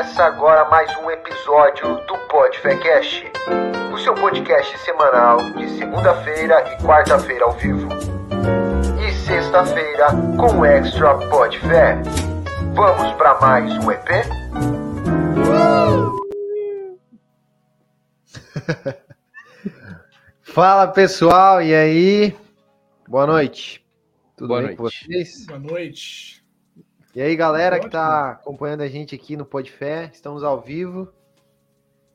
Começa agora mais um episódio do PodFecast, o seu podcast semanal de segunda-feira e quarta-feira ao vivo. E sexta-feira com o Extra PodFé. Vamos para mais um EP? Fala pessoal, e aí? Boa noite. Tudo Boa bem com noite. vocês? Boa noite. E aí, galera que Ótimo. tá acompanhando a gente aqui no Podfé, estamos ao vivo.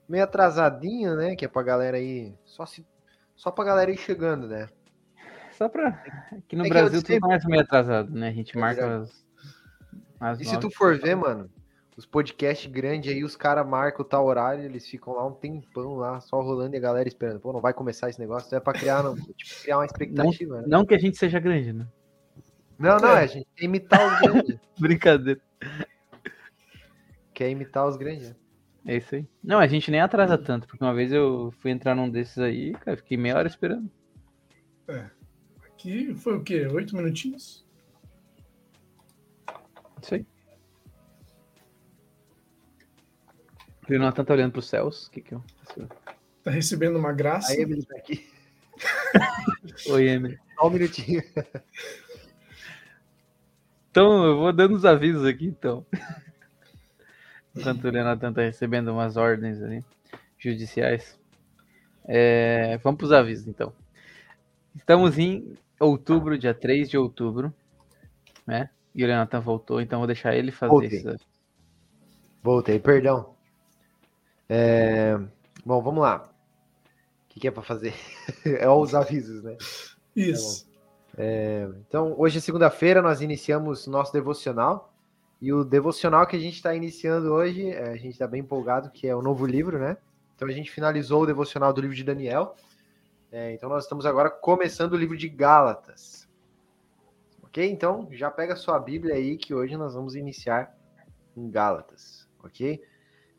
Meio atrasadinho, né? Que é pra galera aí. Só, se, só pra galera ir chegando, né? Só pra. Aqui no É Brasil tudo começa meio atrasado, né? A gente É marca as. as E se tu for ver, mano, os podcasts grandes aí, os caras marcam o tal horário, eles ficam lá um tempão lá, só rolando e a galera esperando. Pô, não vai começar esse negócio, é pra criar, não, tipo, criar uma expectativa, né? Não que a gente seja grande, né? Não, não, é, a gente quer imitar os grandes. Brincadeira. quer imitar os grandes. É isso aí. Não, a gente nem atrasa tanto, porque uma vez eu fui entrar num desses aí, cara, fiquei meia hora esperando. Aqui foi o quê? Oito minutinhos? Isso aí. O Jonathan tá olhando pros céus. O que que eu. Tá recebendo uma graça. A Emily tá aqui. Oi, Emily. Só um minutinho. Então, eu vou dando os avisos aqui, então. Enquanto o Leonardo tá recebendo umas ordens ali, judiciais. É, vamos para os avisos, então. Estamos em outubro, dia 3 de outubro, né? E o Leonardo voltou, então vou deixar ele fazer Voltei. esses avisos. Voltei, perdão. É, Bom, vamos lá. O que, que é pra fazer? é os avisos, né? Isso. Então, hoje é segunda-feira, nós iniciamos nosso devocional. E o devocional que a gente está iniciando hoje, é, a gente está bem empolgado, que é o novo livro, né? Então, a gente finalizou o devocional do livro de Daniel. É, então, nós estamos agora começando o livro de Gálatas. Ok? Então, já pega sua Bíblia aí, que hoje nós vamos iniciar em Gálatas. Ok?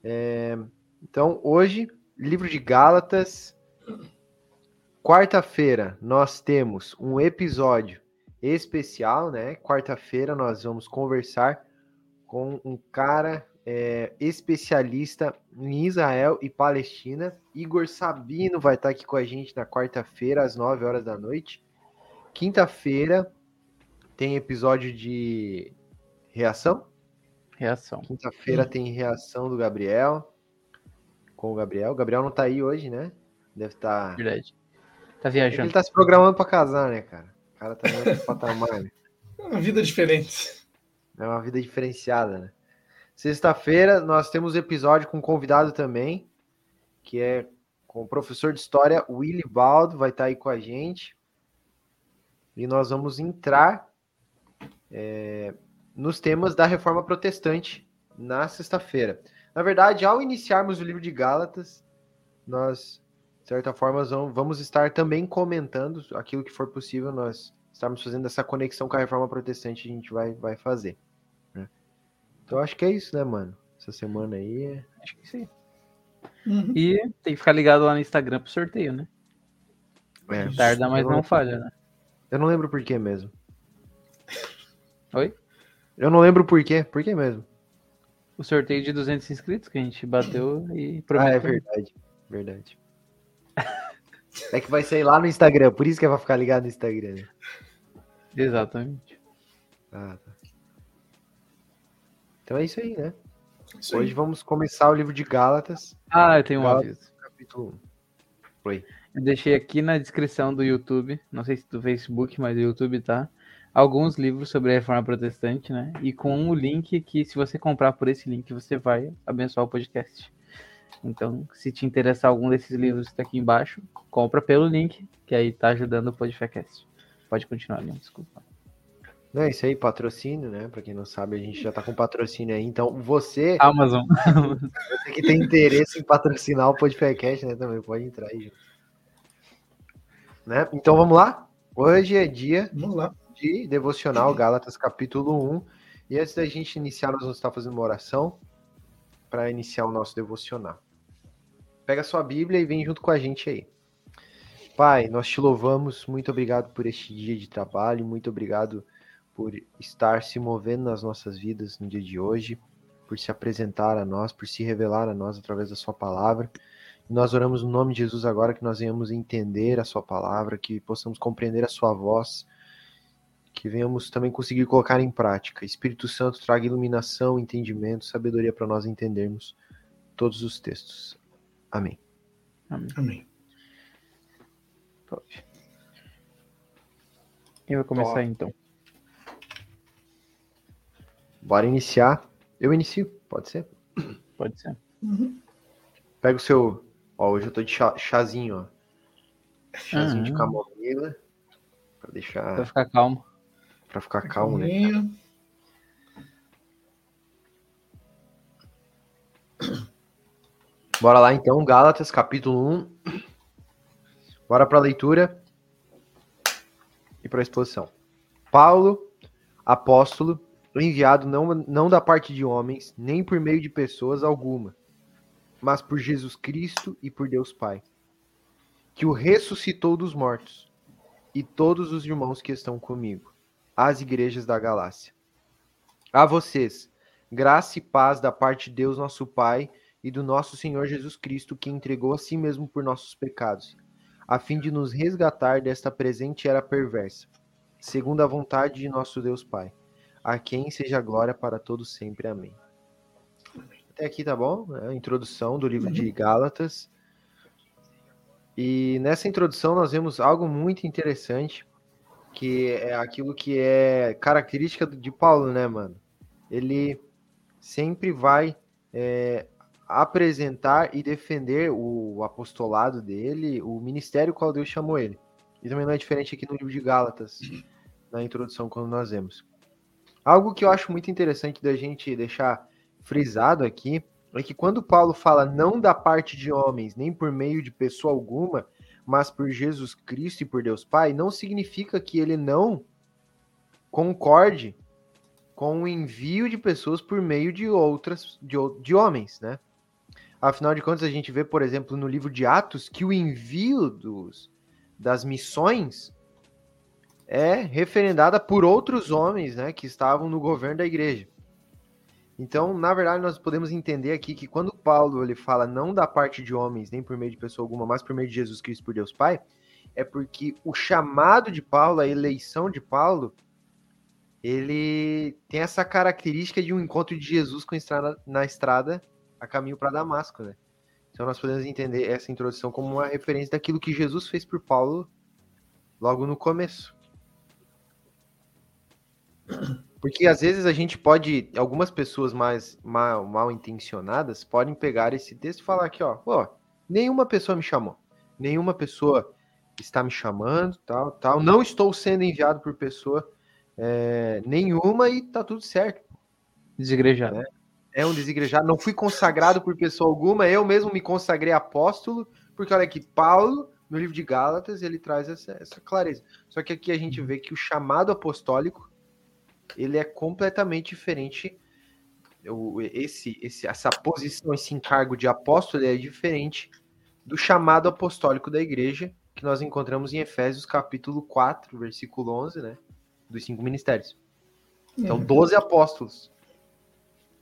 É, então, hoje, livro de Gálatas. Quarta-feira nós temos um episódio especial, né? Quarta-feira nós vamos conversar com um cara é, especialista em Israel e Palestina. Igor Sabino vai estar aqui com a gente na quarta-feira, às 9 horas da noite. Quinta-feira tem episódio de reação. Reação. Quinta-feira tem reação do Gabriel. Com o Gabriel. O Gabriel não tá aí hoje, né? Deve estar. Verdade. Tá É que Ele viajando. tá se programando pra casar, né, cara? O cara tá no patamar, né? Uma vida diferente. É uma vida diferenciada, né? Sexta-feira nós temos episódio com um convidado também, que é com o professor de história Willy Baldo, vai estar aí com a gente. E nós vamos entrar é, nos temas da reforma protestante na sexta-feira. Na verdade, ao iniciarmos o livro de Gálatas, nós, de certa forma, vamos- vamos estar também comentando aquilo que for possível, nós estarmos fazendo essa conexão com a reforma protestante, a gente vai, vai fazer. né? Então, acho que é isso, né, mano? Essa semana aí é. Acho que sim. Uhum. E tem que ficar ligado lá no Instagram pro sorteio, né? é. Tarda, mas Eu não falha, né? Eu não lembro por que mesmo. Oi? Eu não lembro por quê. Por que mesmo? O sorteio de 200 inscritos que a gente bateu e Ah, é prometeu. verdade. Verdade. É que vai sair lá no Instagram, por isso que é pra ficar ligado no Instagram. né? Exatamente. Ah, tá. Então é isso aí, né? Isso aí. Hoje vamos começar o livro de Gálatas, Ah, eu tenho um Gálatas. aviso. capítulo 1. Oi. Eu deixei aqui na descrição do YouTube, não sei se do Facebook, mas do YouTube tá, alguns livros sobre a reforma protestante, né? E com o link que, se você comprar por esse link, você vai abençoar o podcast. Então, se te interessar algum desses livros que tá aqui embaixo, compra pelo link, que aí tá ajudando o podcast. Pode continuar, desculpa. Não é isso aí, patrocínio, né? Pra quem não sabe, a gente já tá com patrocínio aí. Então, você, Amazon. você que tem interesse em patrocinar o podcast, né? Também pode entrar aí. Né? Então vamos lá? Hoje é dia Vamos lá. de devocional Gálatas capítulo 1. E antes da gente iniciar, nós vamos estar fazendo uma oração para iniciar o nosso devocional. Pega sua Bíblia e vem junto com a gente aí. Pai, nós te louvamos, muito obrigado por este dia de trabalho, muito obrigado por estar se movendo nas nossas vidas no dia de hoje. por se apresentar a nós, por se revelar a nós através da Sua palavra. Nós oramos no nome de Jesus agora que nós venhamos entender a Sua palavra, que possamos compreender a Sua voz, que venhamos também conseguir colocar em prática. Espírito Santo traga iluminação, entendimento, sabedoria para nós entendermos todos os textos. Amém. Amém. Amém. Pode. Eu vou começar então. Bora iniciar. Eu inicio, pode ser? Pode ser. Uhum. Pega o seu. Ó, hoje eu tô de chá- chazinho, ó. Chazinho de Ah. camomila. Pra deixar. Pra ficar calmo. Pra ficar calmo, né? Bora lá então, Gálatas, capítulo 1. Bora para a leitura e para a exposição. Paulo, apóstolo, enviado não, não da parte de homens, nem por meio de pessoas alguma, mas por Jesus Cristo e por Deus Pai, que o ressuscitou dos mortos, e todos os irmãos que estão comigo, às igrejas da Galácia. A vocês, graça e paz da parte de Deus nosso Pai e do nosso Senhor Jesus Cristo, que entregou a si mesmo por nossos pecados, a fim de nos resgatar desta presente era perversa, segundo a vontade de nosso Deus Pai, a quem seja glória para todos sempre. Amém. Até aqui tá bom? É a introdução do livro de Gálatas. E nessa introdução nós vemos algo muito interessante, que é aquilo que é característica de Paulo, né, mano? Ele sempre vai é, apresentar e defender o apostolado dele, o ministério qual Deus chamou ele. E também não é diferente aqui no livro de Gálatas, na introdução, quando nós vemos. Algo que eu acho muito interessante da gente deixar frisado aqui é que quando Paulo fala não da parte de homens, nem por meio de pessoa alguma, mas por Jesus Cristo e por Deus Pai, não significa que ele não concorde com o envio de pessoas por meio de outras, de, de homens, né? Afinal de contas, a gente vê, por exemplo, no livro de Atos, que o envio dos, das missões é referendada por outros homens, né, que estavam no governo da igreja. Então, na verdade, nós podemos entender aqui que quando Paulo ele fala não da parte de homens, nem por meio de pessoa alguma, mas por meio de Jesus Cristo por Deus Pai, é porque o chamado de Paulo, a eleição de Paulo, ele tem essa característica de um encontro de Jesus com estrada, na estrada a caminho para Damasco, né? Então nós podemos entender essa introdução como uma referência daquilo que Jesus fez por Paulo logo no começo. Porque às vezes a gente pode, algumas pessoas mais mal, mal intencionadas podem pegar esse texto e falar aqui, ó, nenhuma pessoa me chamou, nenhuma pessoa está me chamando, tal, tal, não estou sendo enviado por pessoa é, nenhuma e tá tudo certo. Desigrejado. É um desigrejado, não fui consagrado por pessoa alguma, eu mesmo me consagrei apóstolo, porque olha aqui, Paulo, no livro de Gálatas, ele traz essa, essa clareza. Só que aqui a gente vê que o chamado apostólico, ele é completamente diferente. Esse, esse, essa posição, esse encargo de apóstolo é diferente do chamado apostólico da igreja, que nós encontramos em Efésios capítulo 4, versículo 11, né? Dos cinco ministérios. Então, 12 apóstolos.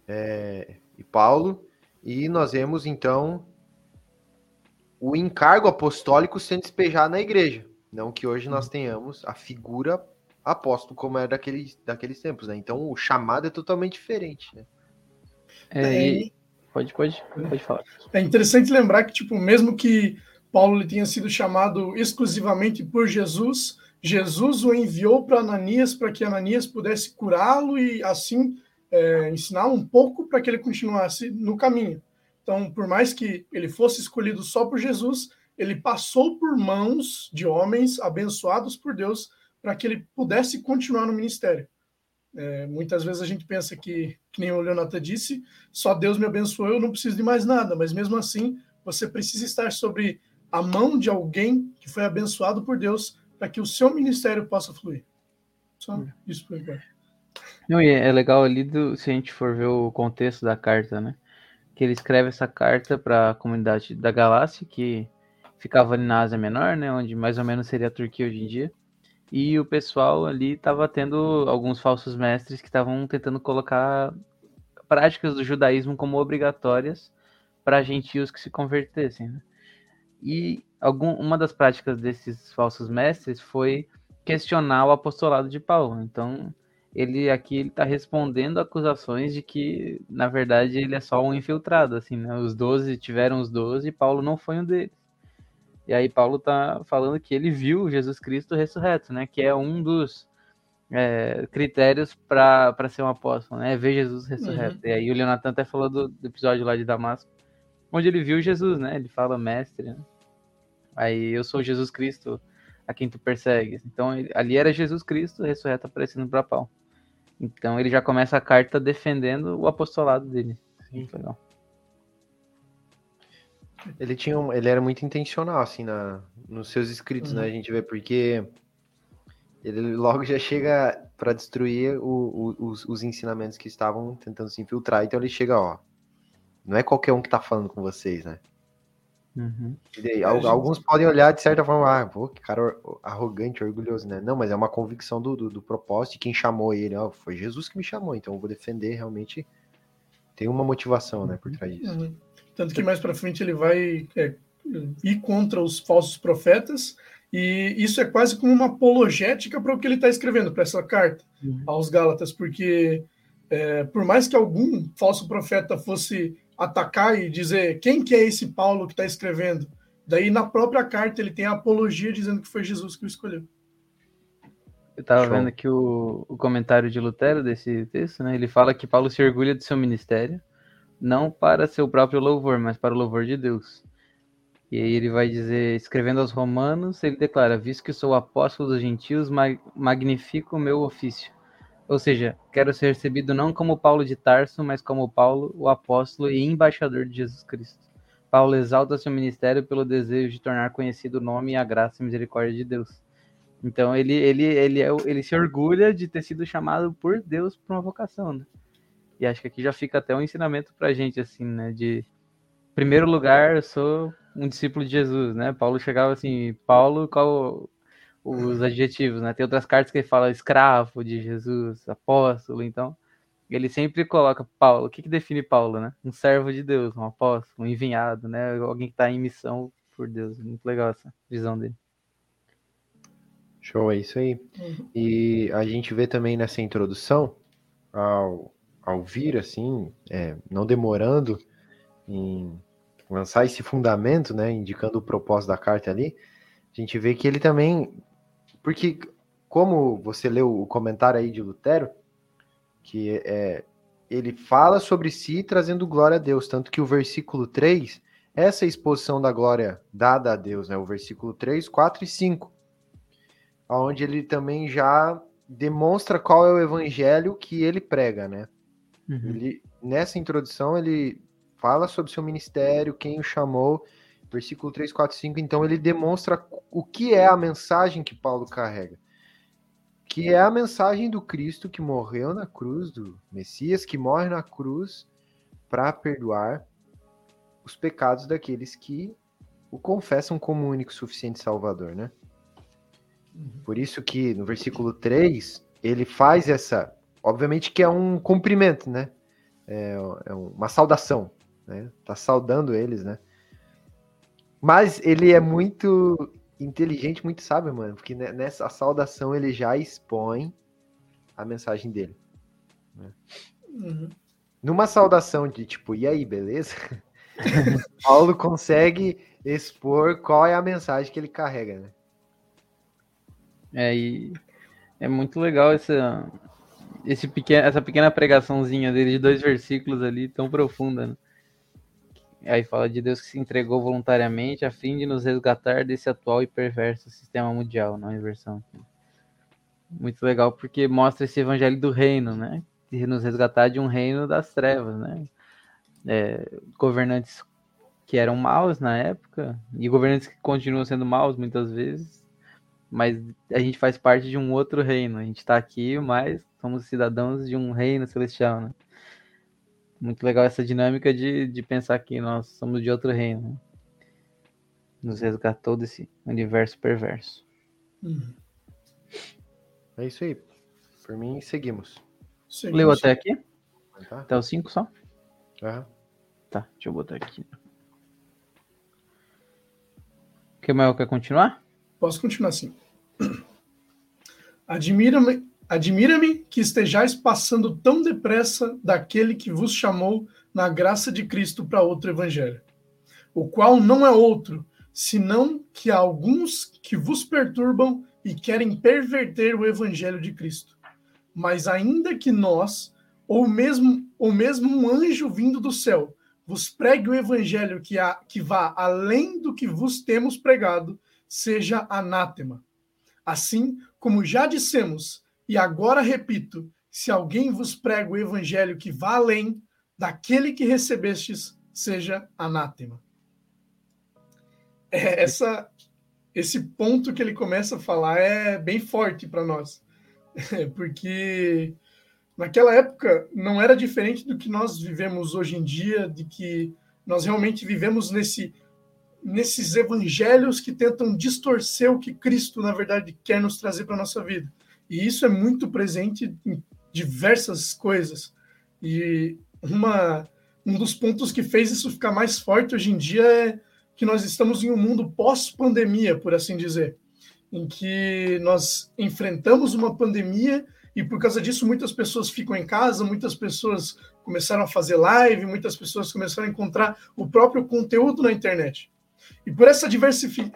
É, e Paulo, e nós vemos então o encargo apostólico sendo despejado na igreja. Não que hoje nós tenhamos a figura apóstolo como era daqueles, daqueles tempos, né? Então o chamado é totalmente diferente, né? É, e- Pode, pode, pode falar. É interessante lembrar que, tipo, mesmo que Paulo ele tenha sido chamado exclusivamente por Jesus, Jesus o enviou para Ananias para que Ananias pudesse curá-lo e assim é, ensinar um pouco para que ele continuasse no caminho. Então, por mais que ele fosse escolhido só por Jesus, ele passou por mãos de homens abençoados por Deus para que ele pudesse continuar no ministério. É, muitas vezes a gente pensa que, que nem o Leonata disse, só Deus me abençoou, eu não preciso de mais nada, mas mesmo assim, você precisa estar sobre a mão de alguém que foi abençoado por Deus para que o seu ministério possa fluir. Só isso por agora. Não, e é legal ali, do, se a gente for ver o contexto da carta, né? Que ele escreve essa carta para a comunidade da Galácia, que ficava ali na Ásia Menor, né? Onde mais ou menos seria a Turquia hoje em dia. E o pessoal ali estava tendo alguns falsos mestres que estavam tentando colocar práticas do judaísmo como obrigatórias para gentios que se convertessem. Né? E algum, uma das práticas desses falsos mestres foi questionar o apostolado de Paulo. Então, ele aqui está respondendo acusações de que, na verdade, ele é só um infiltrado, assim, né? Os doze tiveram os doze e Paulo não foi um deles. E aí Paulo está falando que ele viu Jesus Cristo ressurreto, né? Que é um dos é, critérios para ser um apóstolo, né? É ver Jesus ressurreto. Uhum. E aí o Leonatan até falou do, do, episódio lá de Damasco, onde ele viu Jesus, né? Ele fala mestre, né? Aí eu sou Jesus Cristo a quem tu persegues. Então ali era Jesus Cristo ressurreto aparecendo para Paulo. Então ele já começa a carta defendendo o apostolado dele. Muito legal. Ele tinha um, ele era muito intencional assim na nos seus escritos, uhum. né? A gente vê porque ele logo já chega para destruir o, o, os, os, ensinamentos que estavam tentando se infiltrar. Então ele chega, ó, não é qualquer um que tá falando com vocês, né? Uhum. Daí, alguns podem olhar de certa forma, ah, pô, que cara arrogante, orgulhoso, né? Não, mas é uma convicção do, do, do propósito de quem chamou ele. Ó, foi Jesus que me chamou, então eu vou defender realmente. Tem uma motivação, né, por trás disso. Uhum. Tanto que mais para frente ele vai é, ir contra os falsos profetas, e isso é quase como uma apologética para o que ele está escrevendo, para essa carta uhum. aos Gálatas, porque é, por mais que algum falso profeta fosse atacar e dizer quem que é esse Paulo que está escrevendo. Daí na própria carta ele tem a apologia dizendo que foi Jesus que o escolheu. Eu estava vendo aqui o, o, comentário de Lutero desse texto, né? Ele fala que Paulo se orgulha do seu ministério, não para seu próprio louvor, mas para o louvor de Deus. E aí ele vai dizer, escrevendo aos romanos, ele declara, visto que sou apóstolo dos gentios, magnifico o meu ofício ou seja, quero ser recebido não como Paulo de Tarso, mas como Paulo, o apóstolo e embaixador de Jesus Cristo. Paulo exalta seu ministério pelo desejo de tornar conhecido o nome e a graça e misericórdia de Deus. Então ele ele ele é, ele se orgulha de ter sido chamado por Deus para uma vocação, né? E acho que aqui já fica até um ensinamento para a gente assim, né? De primeiro lugar, eu sou um discípulo de Jesus, né? Paulo chegava assim, Paulo, qual os adjetivos, né? Tem outras cartas que ele fala escravo de Jesus, apóstolo, então ele sempre coloca Paulo. O que, que define Paulo, né? Um servo de Deus, um apóstolo, um enviado, né? Alguém que está em missão por Deus. Muito legal essa visão dele. Show, é isso aí. Uhum. E a gente vê também nessa introdução, ao, ao vir assim, é, não demorando em lançar esse fundamento, né? Indicando o propósito da carta ali, a gente vê que ele também porque, como você leu o comentário aí de Lutero, que é, ele fala sobre si trazendo glória a Deus, tanto que o versículo 3, essa exposição da glória dada a Deus, né? O versículo 3, 4 e 5, onde ele também já demonstra qual é o evangelho que ele prega, né? Uhum. Ele, nessa introdução, ele fala sobre seu ministério, quem o chamou, versículo 3, 4, 5, então ele demonstra o que é a mensagem que Paulo carrega. Que é a mensagem do Cristo que morreu na cruz, do Messias que morre na cruz para perdoar os pecados daqueles que o confessam como único suficiente Salvador, né? Por isso que no versículo 3, ele faz essa, obviamente que é um cumprimento, né? É, é uma saudação, né? Tá saudando eles, né? Mas ele é muito inteligente, muito sábio, mano. Porque nessa saudação ele já expõe a mensagem dele. Né? Uhum. Numa saudação de tipo, e aí, beleza? Paulo consegue expor qual é a mensagem que ele carrega, né? É, e é muito legal essa, esse pequeno, essa pequena pregaçãozinha dele de dois versículos ali, tão profunda, né? Aí fala de Deus que se entregou voluntariamente a fim de nos resgatar desse atual e perverso sistema mundial, não inversão. Muito legal porque mostra esse evangelho do reino, né? De nos resgatar de um reino das trevas, né? É, governantes que eram maus na época e governantes que continuam sendo maus muitas vezes, mas a gente faz parte de um outro reino. A gente está aqui, mas somos cidadãos de um reino celestial, né? Muito legal essa dinâmica de, de pensar que nós somos de outro reino. Né? Nos resgatou desse universo perverso. Uhum. É isso aí. Por mim, seguimos. seguimos. Leu até aqui? Tá? Até o 5 só? Aham. Tá, deixa eu botar aqui. Kemal quer continuar? Posso continuar assim. Admira-me admira-me que estejais passando tão depressa daquele que vos chamou na graça de Cristo para outro evangelho, o qual não é outro, senão que há alguns que vos perturbam e querem perverter o evangelho de Cristo. Mas ainda que nós, ou mesmo, ou mesmo um anjo vindo do céu, vos pregue o evangelho que, há, que vá além do que vos temos pregado, seja anátema. Assim, como já dissemos, e agora repito, se alguém vos prega o evangelho que vá além daquele que recebestes, seja anátema. É, essa, esse ponto que ele começa a falar é bem forte para nós, porque naquela época não era diferente do que nós vivemos hoje em dia, de que nós realmente vivemos nesse nesses evangelhos que tentam distorcer o que Cristo na verdade quer nos trazer para nossa vida. E isso é muito presente em diversas coisas. E uma um dos pontos que fez isso ficar mais forte hoje em dia é que nós estamos em um mundo pós-pandemia, por assim dizer, em que nós enfrentamos uma pandemia e por causa disso muitas pessoas ficam em casa, muitas pessoas começaram a fazer live, muitas pessoas começaram a encontrar o próprio conteúdo na internet. E por essa,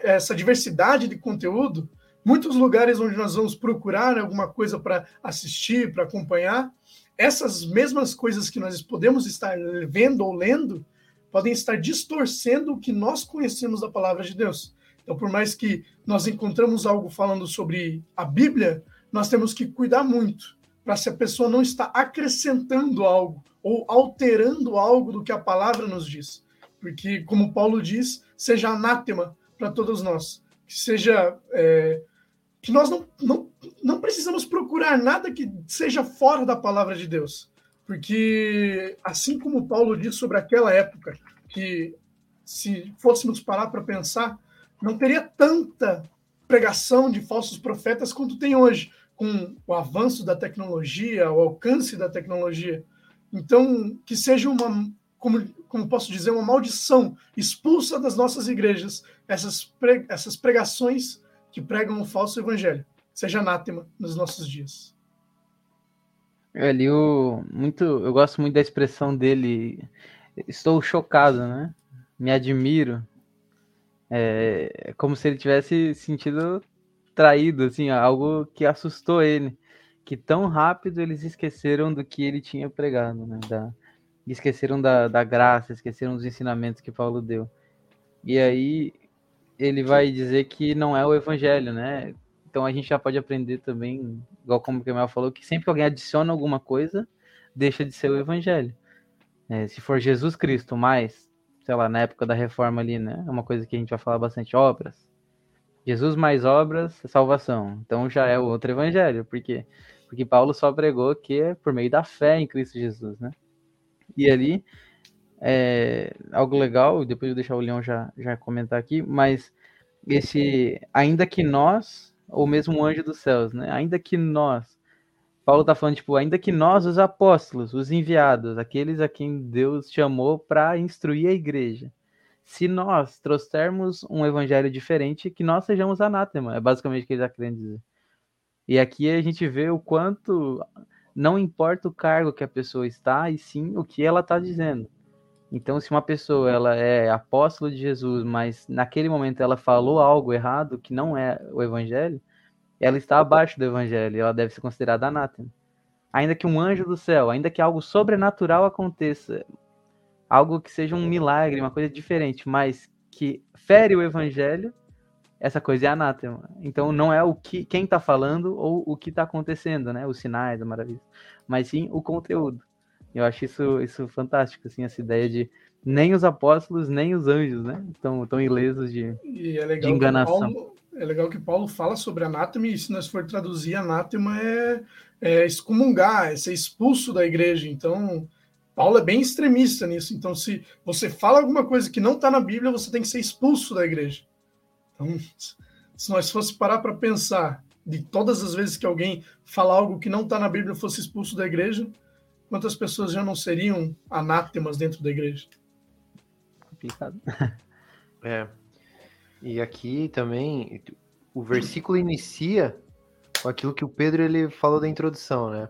essa diversidade de conteúdo, muitos lugares onde nós vamos procurar alguma coisa para assistir, para acompanhar, essas mesmas coisas que nós podemos estar vendo ou lendo, podem estar distorcendo o que nós conhecemos da palavra de Deus. Então, por mais que nós encontramos algo falando sobre a Bíblia, nós temos que cuidar muito para se a pessoa não está acrescentando algo ou alterando algo do que a palavra nos diz. Porque, como Paulo diz, seja anátema para todos nós. Que seja. É, que nós não, não, não precisamos procurar nada que seja fora da palavra de Deus. Porque, assim como Paulo diz sobre aquela época, que se fôssemos parar para pensar, não teria tanta pregação de falsos profetas quanto tem hoje, com o avanço da tecnologia, o alcance da tecnologia. Então, que seja uma, como, como posso dizer, uma maldição expulsa das nossas igrejas essas, pre, essas pregações que pregam o falso evangelho. Seja anátema nos nossos dias. É, ali o muito, eu gosto muito da expressão dele. Estou chocado, né? Me admiro. É, é como se ele tivesse sentido traído, assim, algo que assustou ele, que tão rápido eles esqueceram do que ele tinha pregado, né? Da, esqueceram da, da graça, esqueceram dos ensinamentos que Paulo deu. E aí ele vai dizer que não é o evangelho, né? Então a gente já pode aprender também, igual como o Kemal falou, que sempre que alguém adiciona alguma coisa, deixa de ser o evangelho. É, se for Jesus Cristo mais, sei lá, na época da reforma ali, né? É uma coisa que a gente vai falar bastante, obras. Jesus mais obras, salvação. Então já é o outro evangelho. Por quê? Porque Paulo só pregou que é por meio da fé em Cristo Jesus, né? E ali, é, algo legal, depois eu deixar o Leão já, já comentar aqui, mas esse, ainda que nós ou mesmo um anjo dos céus, né? Ainda que nós, Paulo está falando, tipo, ainda que nós, os apóstolos, os enviados, aqueles a quem Deus chamou para instruir a igreja, se nós trouxermos um evangelho diferente, que nós sejamos anátema, é basicamente o que ele está querendo dizer. E aqui a gente vê o quanto não importa o cargo que a pessoa está, e sim o que ela está dizendo. Então, se uma pessoa ela é apóstolo de Jesus, mas naquele momento ela falou algo errado que não é o evangelho, ela está abaixo do evangelho, ela deve ser considerada anátema. Ainda que um anjo do céu, ainda que algo sobrenatural aconteça, algo que seja um milagre, uma coisa diferente, mas que fere o evangelho, essa coisa é anátema. Então não é o que quem está falando ou o que está acontecendo, né? Os sinais, a maravilha, mas sim o conteúdo. Eu acho isso, isso fantástico, assim, essa ideia de nem os apóstolos, nem os anjos, né? Estão tão ilesos de, é de enganação. Paulo, é legal que Paulo fala sobre anátema, e se nós for traduzir, anátema é, é excomungar, é ser expulso da igreja. Então, Paulo é bem extremista nisso. Então, se você fala alguma coisa que não está na Bíblia, você tem que ser expulso da igreja. Então, se nós fosse parar para pensar de todas as vezes que alguém fala algo que não está na Bíblia fosse expulso da igreja, quantas pessoas já não seriam anátemas dentro da igreja? Complicado. É. E aqui também o versículo inicia com aquilo que o Pedro ele falou da introdução, né?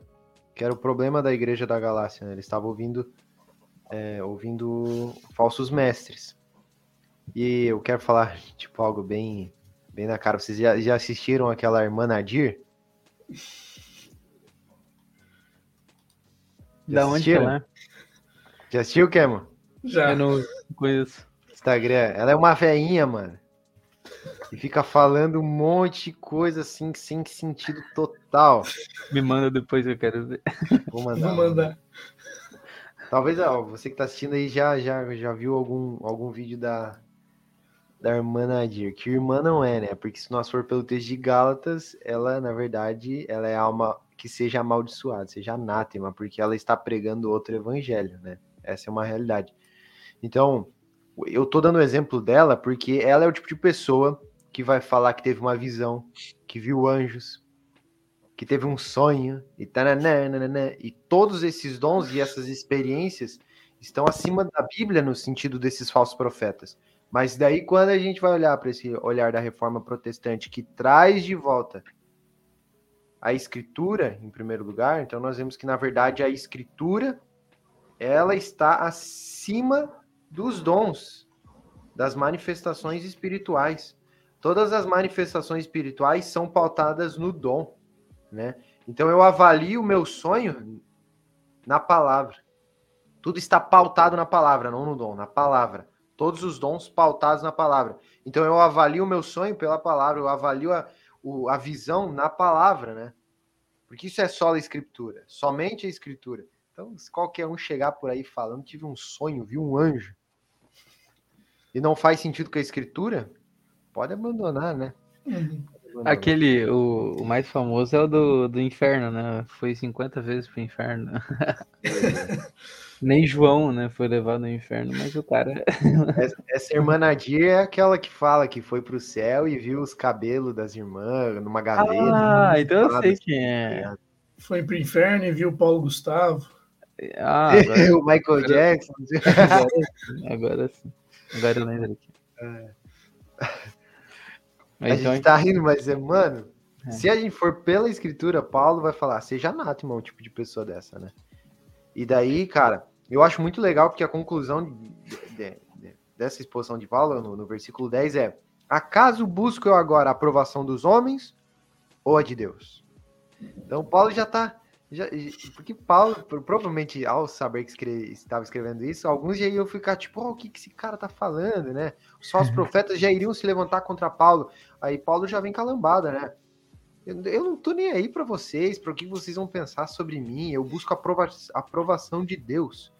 Que era o problema da igreja da Galácia, né? Eles estavam ouvindo, é, ouvindo falsos mestres. E eu quero falar, tipo, algo bem, bem na cara. Vocês já, já assistiram aquela Irmã Nadir? Da onde ela é? Já assistiu, Kemo? Já. Eu não conheço. Instagram. Ela é uma veinha, mano. E fica falando um monte de coisa assim, sem sentido total. Me manda depois, eu quero ver. Vou mandar. Vou mandar. Talvez ó, você que tá assistindo aí já, já, já viu algum, algum vídeo da, da irmã Nadir. Que irmã não é, né? Porque se nós for pelo texto de Gálatas, ela, na verdade, ela é alma que seja amaldiçoada, seja anátema, porque ela está pregando outro evangelho, né? Essa é uma realidade. Então, eu tô dando o exemplo dela porque ela é o tipo de pessoa que vai falar que teve uma visão, que viu anjos, que teve um sonho, e tananana, e todos esses dons e essas experiências estão acima da Bíblia no sentido desses falsos profetas. Mas daí, quando a gente vai olhar para esse olhar da reforma protestante que traz de volta a escritura, em primeiro lugar, então nós vemos que, na verdade, a escritura ela está acima dos dons, das manifestações espirituais. Todas as manifestações espirituais são pautadas no dom, né? Então eu avalio o meu sonho na palavra. Tudo está pautado na palavra, não no dom, na palavra. Todos os dons pautados na palavra. Então eu avalio o meu sonho pela palavra, eu avalio a, o, a visão na palavra, né? Porque isso é só a escritura, somente a escritura. Então, se qualquer um chegar por aí falando, tive um sonho, vi um anjo, e não faz sentido com a escritura, pode abandonar, né? Uhum. Aquele, o, o mais famoso é o do, do inferno, né? Foi 50 vezes pro inferno. Nem João, né? Foi levado ao inferno, mas o cara. Essa, essa irmã Nadir é aquela que fala que foi pro céu e viu os cabelos das irmãs numa gaveta. Ah, né? então eu sei assim. quem é. Foi pro inferno e viu o Paulo Gustavo. Ah, agora, o Michael Jackson. agora sim. Agora eu lembro aqui. a Mas então, gente tá rindo, mas é, mano, É. se a gente for pela escritura, Paulo vai falar, seja anátema um tipo de pessoa dessa, né? E daí, cara, eu acho muito legal porque a conclusão de- de- de- dessa exposição de Paulo, no, no versículo 10, é: Acaso busco eu agora a aprovação dos homens ou a de Deus? Então, Paulo já tá. Já, porque Paulo, pro- provavelmente, ao saber que escre- estava escrevendo isso, alguns já iam ficar tipo, "Oh, o que, que esse cara tá falando, né? Só os profetas já iriam se levantar contra Paulo. Aí Paulo já vem calambada, né? Eu, eu não tô nem aí para vocês, para o que vocês vão pensar sobre mim. Eu busco a aprova- aprovação de Deus.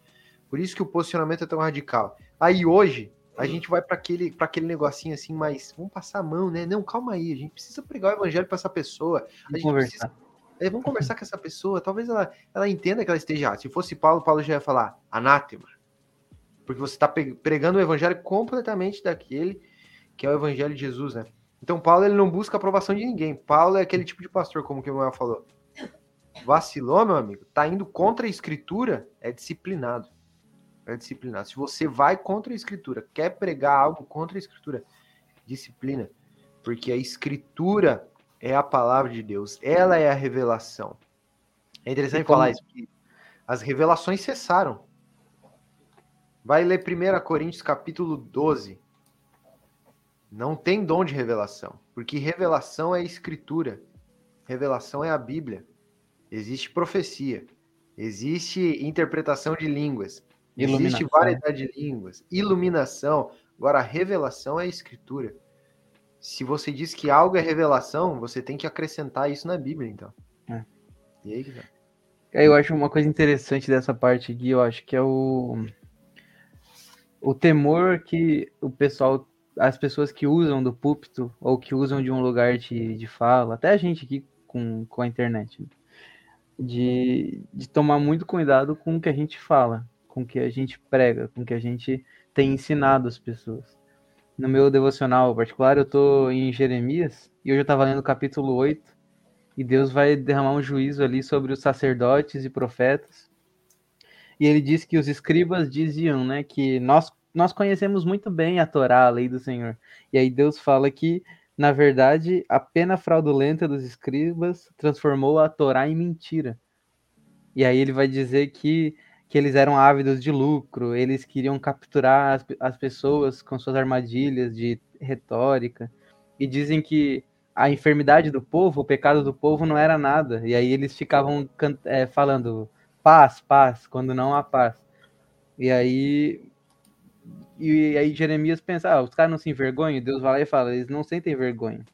Por isso que o posicionamento é tão radical. Aí hoje, a gente vai para aquele, pra aquele negocinho assim, mas vamos passar a mão, né? Não, calma aí, a gente precisa pregar o evangelho para essa pessoa. A gente conversar. precisa é, vamos conversar com essa pessoa. Talvez ela, ela entenda que ela esteja. Se fosse Paulo, Paulo já ia falar anátema. Porque você está pregando o evangelho completamente daquele que é o evangelho de Jesus, né? Então Paulo ele não busca a aprovação de ninguém. Paulo é aquele tipo de pastor, como que o Manuel falou. Vacilou, meu amigo, tá indo contra a escritura, é disciplinado. É disciplinado. Se você vai contra a escritura, quer pregar algo contra a escritura, disciplina. Porque a escritura é a palavra de Deus, ela é a revelação. É interessante como- falar isso, as revelações cessaram. Vai ler 1 Coríntios capítulo 12. Não tem dom de revelação, porque revelação é escritura. Revelação é a Bíblia. Existe profecia, existe interpretação de línguas, existe variedade de línguas, iluminação. Agora, a revelação é a escritura. Se você diz que algo é revelação, você tem que acrescentar isso na Bíblia, então. É. E aí, cara? Aí eu acho uma coisa interessante dessa parte aqui, eu acho que é o o temor que o pessoal, as pessoas que usam do púlpito ou que usam de um lugar de, de fala, até a gente aqui com, com a internet, né? de, de tomar muito cuidado com o que a gente fala, com que a gente prega, com que a gente tem ensinado as pessoas. No meu devocional particular, eu tô em Jeremias e hoje eu estava lendo o capítulo 8 e Deus vai derramar um juízo ali sobre os sacerdotes e profetas E ele diz que os escribas diziam, né, que nós, nós conhecemos muito bem a Torá, a lei do Senhor. E aí Deus fala que, na verdade, a pena fraudulenta dos escribas transformou a Torá em mentira. E aí ele vai dizer que, que eles eram ávidos de lucro, eles queriam capturar as, as pessoas com suas armadilhas de retórica. E dizem que a enfermidade do povo, o pecado do povo não era nada. E aí eles ficavam é, falando paz, paz, quando não há paz. E aí e aí Jeremias pensa, ah, os caras não se envergonham, Deus vai lá e fala, eles não sentem vergonha.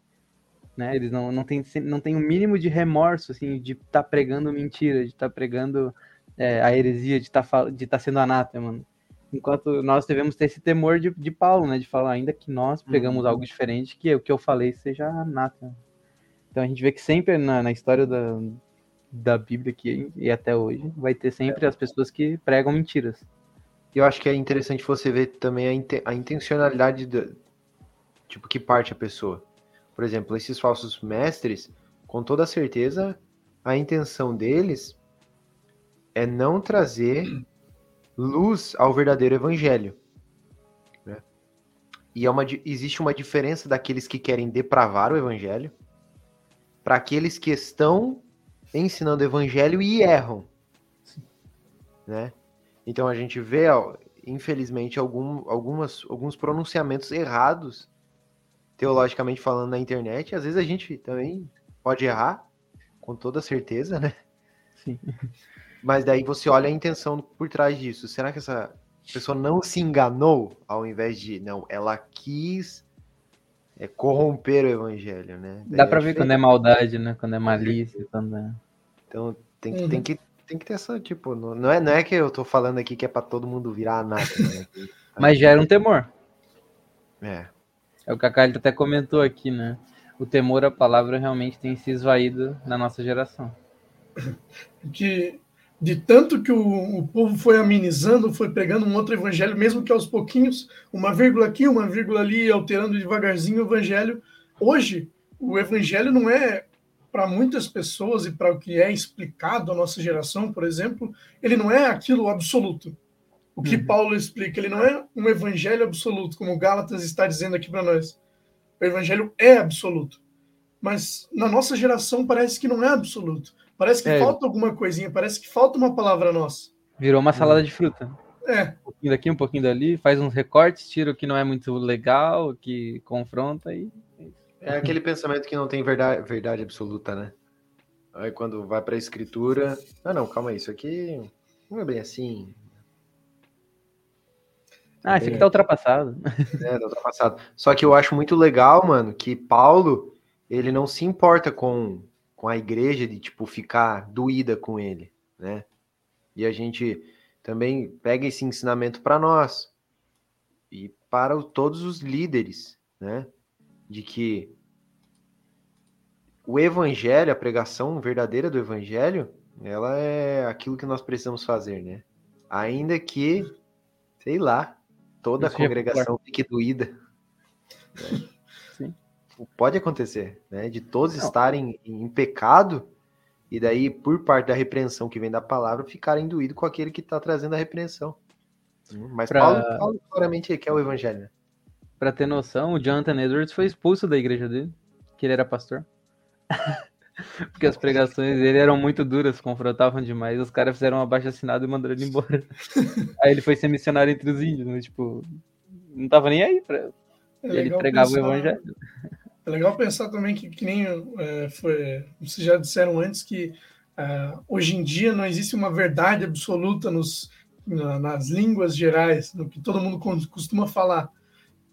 Né? Eles não, não têm não tem o um mínimo de remorso assim de estar tá pregando mentira, de estar tá pregando é, a heresia, de estar tá, de tá sendo anátema. Enquanto nós devemos ter esse temor de, de Paulo, né? De falar, ainda que nós pregamos uhum. algo diferente, que o que eu falei seja anátema. Então a gente vê que sempre na, na história da, da Bíblia aqui e até hoje, vai ter sempre as pessoas que pregam mentiras. Eu acho que é interessante você ver também a, inten a intencionalidade do, tipo que parte a pessoa. Por exemplo, esses falsos mestres, com toda certeza, a intenção deles é não trazer luz ao verdadeiro evangelho. Né? E é uma, existe uma diferença daqueles que querem depravar o evangelho para aqueles que estão ensinando o evangelho e erram. Né? Então a gente vê, ó, infelizmente, algum, algumas, alguns pronunciamentos errados, teologicamente falando, na internet. Às vezes a gente também pode errar, com toda certeza, né? Sim. Mas daí você olha a intenção por trás disso. Será que essa pessoa não se enganou ao invés de. Não, ela quis é, corromper o evangelho, né? Daí Dá pra ver quando é maldade, né? Quando é malícia, quando é... Então tem que, uhum. tem que, tem que ter essa, tipo, não é, não é que eu tô falando aqui que é para todo mundo virar anátema, né? Mas gera um temor. É. É o que a Kali até comentou aqui, né? O temor à palavra realmente tem se esvaído na nossa geração. De, de tanto que o, o povo foi amenizando, foi pregando um outro evangelho, mesmo que aos pouquinhos, uma vírgula aqui, uma vírgula ali, alterando devagarzinho o evangelho. Hoje, o evangelho não é para muitas pessoas e para o que é explicado à nossa geração, por exemplo, ele não é aquilo absoluto. O que uhum. Paulo explica, ele não é um evangelho absoluto, como Gálatas está dizendo aqui para nós. O evangelho é absoluto. Mas na nossa geração parece que não é absoluto. Parece que é. falta alguma coisinha, parece que falta uma palavra nossa. Virou uma salada de fruta. É. Um pouquinho daqui, um pouquinho dali, faz uns recortes, tira o que não é muito legal, o que confronta e é aquele pensamento que não tem verdade, verdade absoluta, né? Aí quando vai para a escritura, ah não, calma aí, isso aqui não é bem assim. Ah, isso aqui tá ultrapassado. É, tá ultrapassado. Só que eu acho muito legal, mano, que Paulo, ele não se importa com, com a igreja de, tipo, ficar doída com ele, né? E a gente também pega esse ensinamento para nós e para todos os líderes, né? De que o evangelho, a pregação verdadeira do evangelho, ela é aquilo que nós precisamos fazer, né? Ainda que, sei lá, toda a congregação fique doída. Né? Sim. Pode acontecer, né? De todos Não. estarem em pecado e daí, por parte da repreensão que vem da palavra, ficarem doídos com aquele que está trazendo a repreensão. Mas pra... Paulo, Paulo claramente quer o evangelho. Né? Para ter noção, o Jonathan Edwards foi expulso da igreja dele, que ele era pastor. Porque as pregações dele eram muito duras, confrontavam demais. Os caras fizeram um abaixo assinado e mandaram ele embora. Aí ele foi ser missionário entre os índios, né? Tipo, não tava nem aí pra. É ele pregava pensar, o evangelho. É legal pensar também que, que nem é, foi, vocês já disseram antes que é, hoje em dia não existe uma verdade absoluta nos, na, nas línguas gerais, no que todo mundo costuma falar.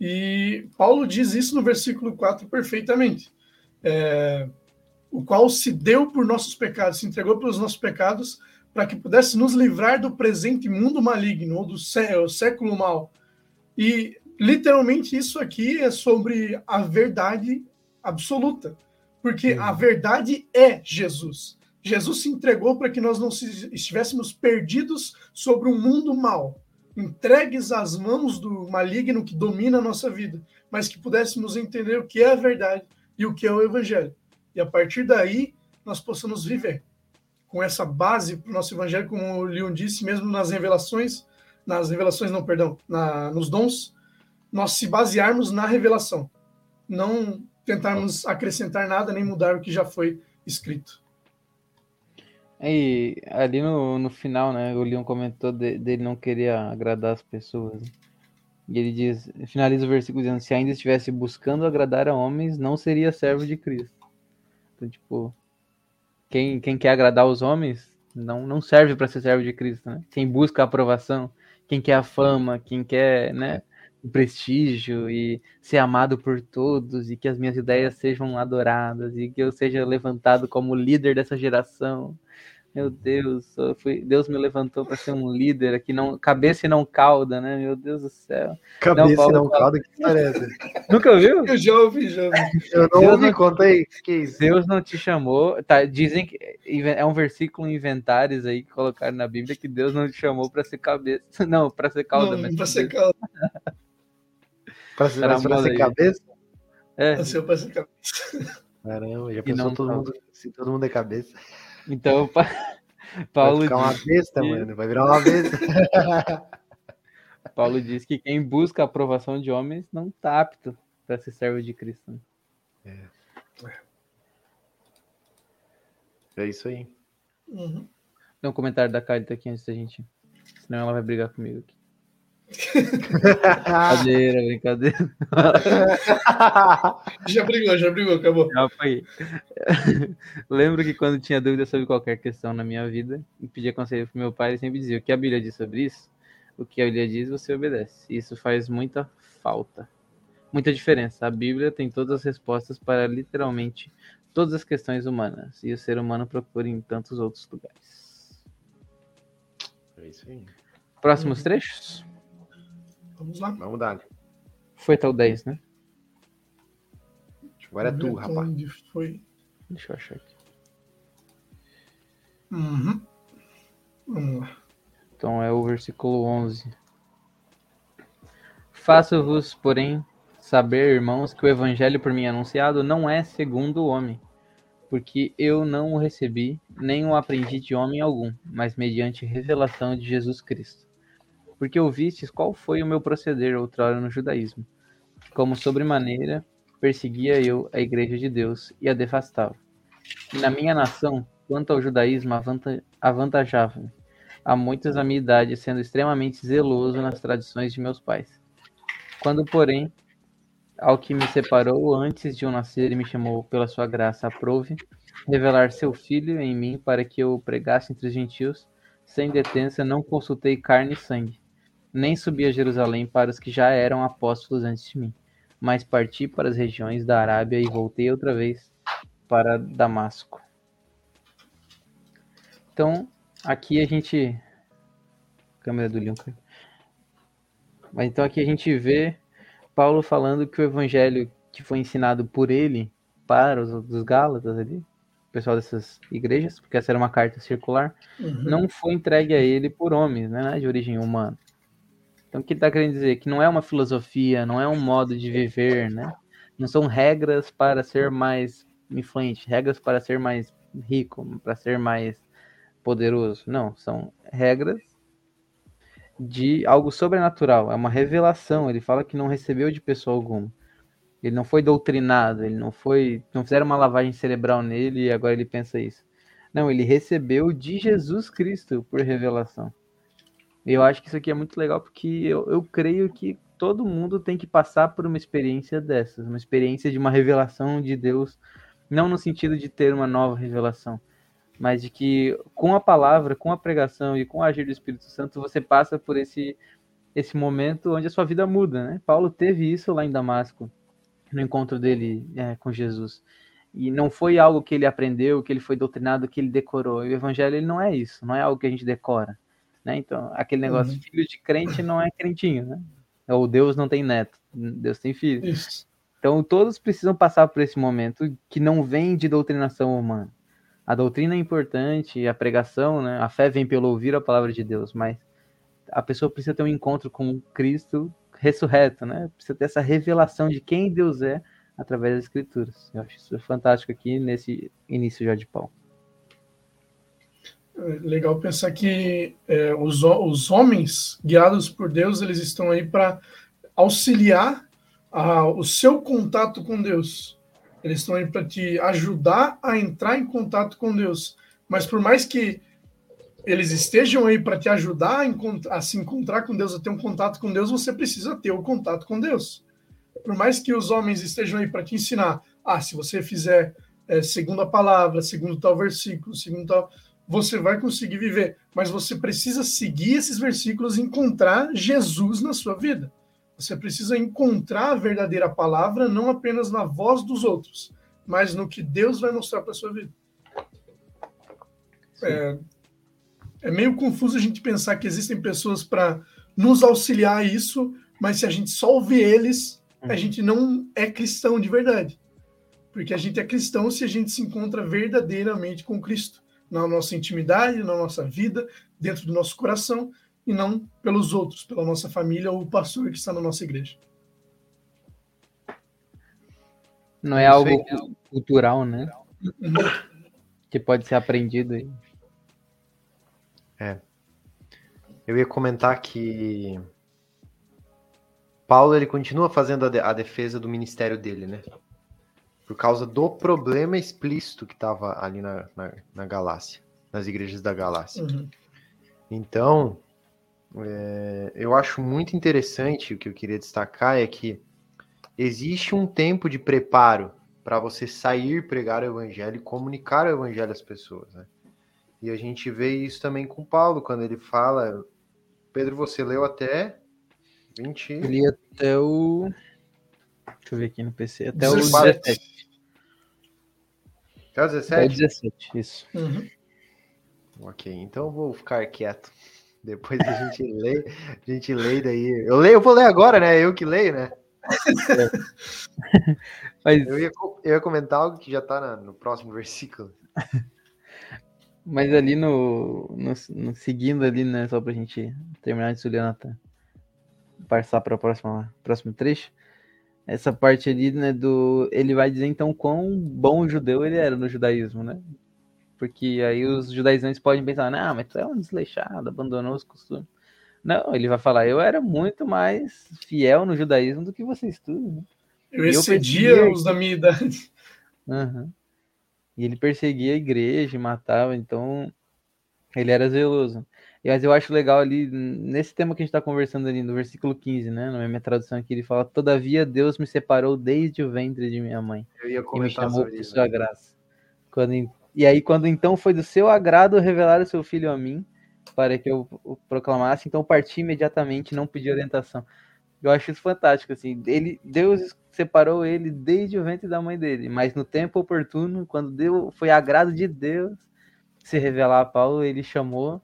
E Paulo diz isso no versículo 4 perfeitamente. É, o qual se deu por nossos pecados, se entregou pelos nossos pecados, para que pudesse nos livrar do presente mundo maligno, ou do século mal. E, literalmente, isso aqui é sobre a verdade absoluta, porque a verdade é Jesus. Jesus se entregou para que nós não estivéssemos perdidos sobre um mundo mal, entregues às mãos do maligno que domina a nossa vida, mas que pudéssemos entender o que é a verdade e o que é o evangelho. E a partir daí nós possamos viver com essa base para o nosso evangelho, como o Leon disse, mesmo nas revelações, nas revelações não, perdão, na, nos dons, nós se basearmos na revelação, não tentarmos acrescentar nada nem mudar o que já foi escrito. E ali no, no final, né, o Leon comentou de, dele não querer agradar as pessoas. E ele diz, finaliza o versículo dizendo: se ainda estivesse buscando agradar a homens, não seria servo de Cristo. Então, tipo, quem, quem quer agradar os homens não, não serve para ser servo de Cristo, né? Quem busca a aprovação, quem quer a fama, quem quer, né, o prestígio e ser amado por todos e que as minhas ideias sejam adoradas e que eu seja levantado como líder dessa geração meu Deus, fui, Deus me levantou para ser um líder aqui, não, cabeça e não cauda, né? Meu Deus do céu. Cabeça não, e não cauda, que história é? Nunca ouviu? Eu já ouvi, já ouvi. Eu não Deus ouvi, não, conta aí. Que isso? Deus não te chamou, tá, dizem que é um versículo em inventares aí que colocaram na Bíblia que Deus não te chamou para ser cabeça, não, para ser cauda. Não, para ser cauda. para ser, ser cabeça? É. Nasceu para ser cabeça. Caramba, já pensou todo mundo, se todo mundo é cabeça. Então, Paulo Vai ficar uma besta, que... mano. Vai virar uma besta. Paulo diz que quem busca a aprovação de homens não está apto para ser servo de Cristo. É. É isso aí. Uhum. Tem um comentário da Carita aqui antes da gente. Senão ela vai brigar comigo aqui. Brincadeira, brincadeira. já brigou, já brigou, acabou. Já foi. Lembro que quando tinha dúvida sobre qualquer questão na minha vida e pedia conselho pro meu pai, ele sempre dizia: O que a Bíblia diz sobre isso? O que a Bíblia diz, você obedece. Isso faz muita falta. Muita diferença. A Bíblia tem todas as respostas para literalmente todas as questões humanas e o ser humano procura em tantos outros lugares. É isso aí. Próximos uhum. trechos? Vamos lá. Vamos dar. Foi até o 10, né? Agora é tu, rapaz. Onde foi? Deixa eu achar aqui. Uhum. Vamos lá. Então é o versículo 11. Faço-vos, porém, saber, irmãos, que o evangelho por mim anunciado não é segundo o homem, porque eu não o recebi, nem o aprendi de homem algum, mas mediante revelação de Jesus Cristo porque ouvistes qual foi o meu proceder outrora no judaísmo, como sobremaneira perseguia eu a igreja de Deus e a devastava. E na minha nação, quanto ao judaísmo, avantajava-me, a muitos da minha idade, sendo extremamente zeloso nas tradições de meus pais. Quando, porém, ao que me separou antes de eu nascer e me chamou pela sua graça, aprove revelar seu filho em mim para que eu pregasse entre os gentios, sem detença, não consultei carne e sangue, nem subi a Jerusalém para os que já eram apóstolos antes de mim, mas parti para as regiões da Arábia e voltei outra vez para Damasco. Então, aqui a gente. Câmera do Lincoln. Mas então aqui a gente vê Paulo falando que o evangelho que foi ensinado por ele para os, os Gálatas ali, o pessoal dessas igrejas, porque essa era uma carta circular, uhum. não foi entregue a ele por homens, né, de origem humana. Então, o que ele está querendo dizer? Que não é uma filosofia, não é um modo de viver, né? Não são regras para ser mais influente, regras para ser mais rico, para ser mais poderoso. Não, são regras de algo sobrenatural, é uma revelação. Ele fala que não recebeu de pessoa alguma. Ele não foi doutrinado, ele não foi, não fizeram uma lavagem cerebral nele e agora ele pensa isso. Não, ele recebeu de Jesus Cristo por revelação. Eu acho que isso aqui é muito legal porque eu, eu creio que todo mundo tem que passar por uma experiência dessas, uma experiência de uma revelação de Deus, não no sentido de ter uma nova revelação, mas de que com a palavra, com a pregação e com o agir do Espírito Santo, você passa por esse esse momento onde a sua vida muda, né? Paulo teve isso lá em Damasco, no encontro dele é, com Jesus. E não foi algo que ele aprendeu, que ele foi doutrinado, que ele decorou. E o evangelho ele não é isso, não é algo que a gente decora. Né? Então, aquele negócio, uhum. filho de crente não é crentinho, né? Ou Deus não tem neto, Deus tem filho. Isso. Então, todos precisam passar por esse momento que não vem de doutrinação humana. A doutrina é importante, a pregação, né? A fé vem pelo ouvir a palavra de Deus, mas a pessoa precisa ter um encontro com Cristo ressurreto, né? Precisa ter essa revelação de quem Deus é através das escrituras. Eu acho isso fantástico aqui nesse início já de Paulo. É legal pensar que é, os, os homens guiados por Deus, eles estão aí para auxiliar a, o seu contato com Deus. Eles estão aí para te ajudar a entrar em contato com Deus. Mas por mais que eles estejam aí para te ajudar a, a, se encontrar com Deus, a ter um contato com Deus, você precisa ter o contato com Deus. Por mais que os homens estejam aí para te ensinar, ah, se você fizer é, segundo a palavra, segundo tal versículo, segundo tal você vai conseguir viver. Mas você precisa seguir esses versículos e encontrar Jesus na sua vida. Você precisa encontrar a verdadeira palavra, não apenas na voz dos outros, mas no que Deus vai mostrar para sua vida. É, é, meio confuso a gente pensar que existem pessoas para nos auxiliar a isso, mas se a gente só ouvir eles, a uhum. gente não é cristão de verdade. Porque a gente é cristão se a gente se encontra verdadeiramente com Cristo na nossa intimidade, na nossa vida, dentro do nosso coração, e não pelos outros, pela nossa família ou o pastor que está na nossa igreja. Não é algo cultural, né? Uhum. Que pode ser aprendido aí. É. Eu ia comentar que Paulo ele continua fazendo a, de, a defesa do ministério dele, né? Por causa do problema explícito que estava ali na, na, na, Galácia, nas igrejas da Galácia. Uhum. Então, é, eu acho muito interessante o que eu queria destacar é que existe um tempo de preparo para você sair pregar o evangelho e comunicar o evangelho às pessoas, né? E a gente vê isso também com Paulo, quando ele fala. Pedro, você leu até 20. Eu li até o. Deixa eu ver aqui no PC. Até 17. o 17. Até o 17? Até o 17, isso. Uhum. Ok, então eu vou ficar quieto. Depois a gente lê, a gente lê daí. Eu leio, eu vou ler agora, né? Eu que leio, né? Mas... eu, ia, eu ia comentar algo que já está no próximo versículo. Mas ali no, no, no, seguindo ali, né, só pra gente terminar de estudar, passar para o próximo, próximo trecho essa parte ali, né, do ele vai dizer então quão bom judeu ele era no judaísmo, né? Porque aí os judaizantes podem pensar, não, mas tu é um desleixado, abandonou os costumes. Não, ele vai falar, eu era muito mais fiel no judaísmo do que vocês tudo. Né? Eu excedia os da minha idade. Uhum. E ele perseguia a igreja e matava, então ele era zeloso. Mas eu acho legal ali, nesse tema que a gente está conversando ali, no versículo 15, né? Na minha tradução aqui, ele fala: Todavia Deus me separou desde o ventre de minha mãe. Eu ia e me chamou por sua graça. Quando, e aí, quando então foi do seu agrado revelar o seu filho a mim, para que eu o proclamasse, então parti imediatamente, não pedi orientação. Eu acho isso fantástico, assim. Ele, Deus separou ele desde o ventre da mãe dele, mas no tempo oportuno, quando deu, foi agrado de Deus se revelar a Paulo, ele chamou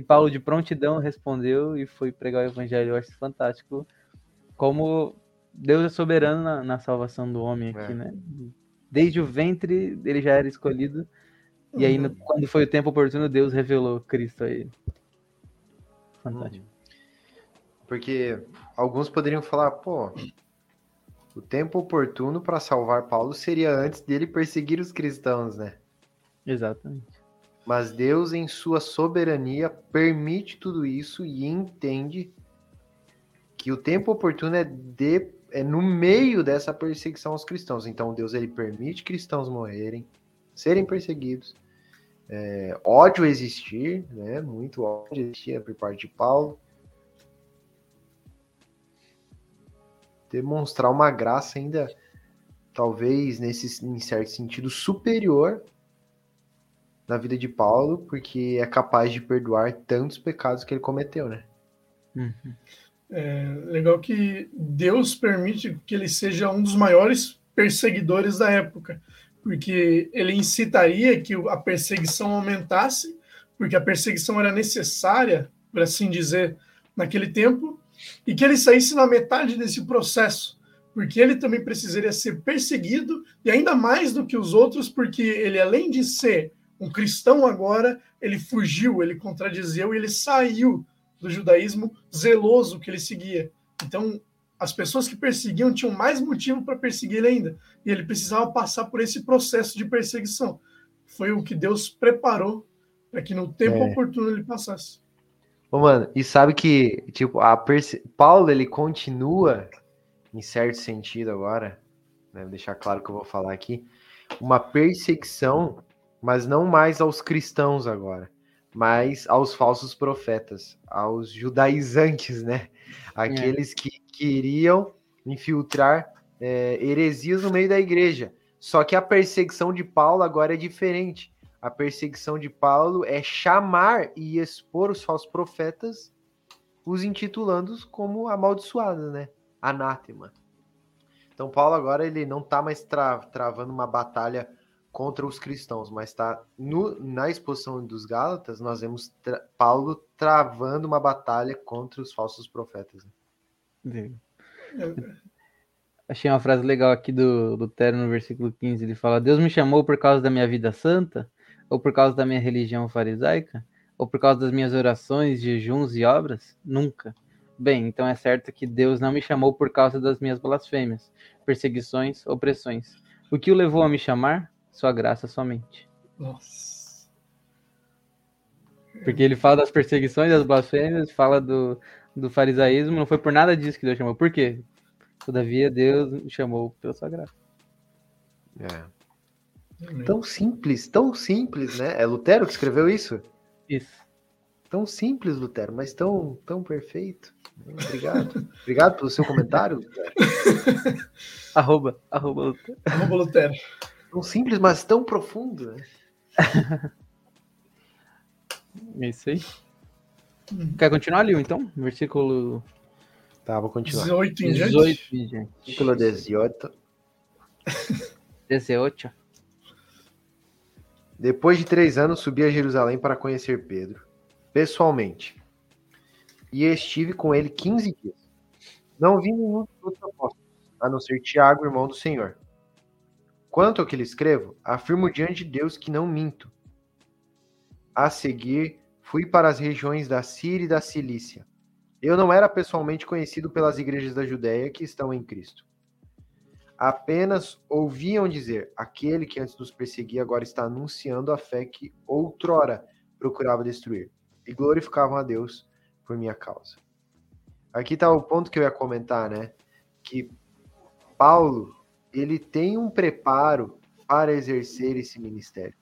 e Paulo de prontidão respondeu e foi pregar o evangelho. Eu acho fantástico como Deus é soberano na, na salvação do homem aqui, é. né? Desde o ventre ele já era escolhido. E aí, no, uhum. quando foi o tempo oportuno, Deus revelou Cristo a ele. Fantástico. Uhum. Porque alguns poderiam falar, pô, o tempo oportuno para salvar Paulo seria antes dele perseguir os cristãos, né? Exatamente. Mas Deus, em sua soberania, permite tudo isso e entende que o tempo oportuno é, de, é no meio dessa perseguição aos cristãos. Então, Deus ele permite cristãos morrerem, serem perseguidos, é, ódio existir, né? muito ódio existia por parte de Paulo. Demonstrar uma graça ainda, talvez, nesse, em certo sentido, superior na vida de Paulo, porque é capaz de perdoar tantos pecados que ele cometeu, né? Uhum. É legal que Deus permite que ele seja um dos maiores perseguidores da época, porque ele incitaria que a perseguição aumentasse, porque a perseguição era necessária, por assim dizer, naquele tempo, e que ele saísse na metade desse processo, porque ele também precisaria ser perseguido, e ainda mais do que os outros, porque ele, além de ser um cristão agora, ele fugiu, ele contradizeu e ele saiu do judaísmo zeloso que ele seguia. Então, as pessoas que perseguiam tinham mais motivo para perseguir ele ainda. E ele precisava passar por esse processo de perseguição. Foi o que Deus preparou para que no tempo É. oportuno ele passasse. Ô, mano, e sabe que, tipo, a perse... Paulo, ele continua, em certo sentido agora, né, vou deixar claro o que eu vou falar aqui, uma perseguição, mas não mais aos cristãos agora, mas aos falsos profetas, aos judaizantes, né? Aqueles que queriam infiltrar é, heresias no meio da igreja. Só que a perseguição de Paulo agora é diferente. A perseguição de Paulo é chamar e expor os falsos profetas, os intitulando como amaldiçoados, né? Anátema. Então Paulo agora ele não está mais tra travando uma batalha contra os cristãos, mas está na exposição dos Gálatas, nós vemos tra Paulo travando uma batalha contra os falsos profetas. né? Achei uma frase legal aqui do Lutero no versículo 15. Ele fala: Deus me chamou por causa da minha vida santa, ou por causa da minha religião farisaica, ou por causa das minhas orações, jejuns e obras? Nunca. Bem, então é certo que Deus não me chamou por causa das minhas blasfêmias, perseguições, opressões. O que o levou a me chamar? Sua graça somente. Nossa. Porque ele fala das perseguições, das blasfêmias, fala do, do farisaísmo, não foi por nada disso que Deus chamou. Por quê? Todavia, Deus me chamou pela sua graça. É. Tão simples, tão simples, né? É Lutero que escreveu isso? Isso. Tão simples, Lutero, mas tão, tão perfeito. Obrigado. Obrigado pelo seu comentário, Lutero. arroba, arroba Lutero. Arroba Lutero. Tão simples, mas tão profundo, né? É isso aí. Hum. Quer continuar, Liu, então? Versículo Tá, vou continuar. 18 em 18 em diante. Versículo 18. 18. Depois de três anos, subi a Jerusalém para conhecer Pedro, pessoalmente. E estive com ele 15 dias. Não vi nenhum dos outros apóstolos, a não ser Tiago, irmão do Senhor. Quanto ao que lhe escrevo, afirmo diante de Deus que não minto. A seguir, fui para as regiões da Síria e da Cilícia. Eu não era pessoalmente conhecido pelas igrejas da Judéia que estão em Cristo. Apenas ouviam dizer: aquele que antes nos perseguia agora está anunciando a fé que outrora procurava destruir. E glorificavam a Deus por minha causa. Aqui está o ponto que eu ia comentar, né? Que Paulo ele tem um preparo para exercer esse ministério.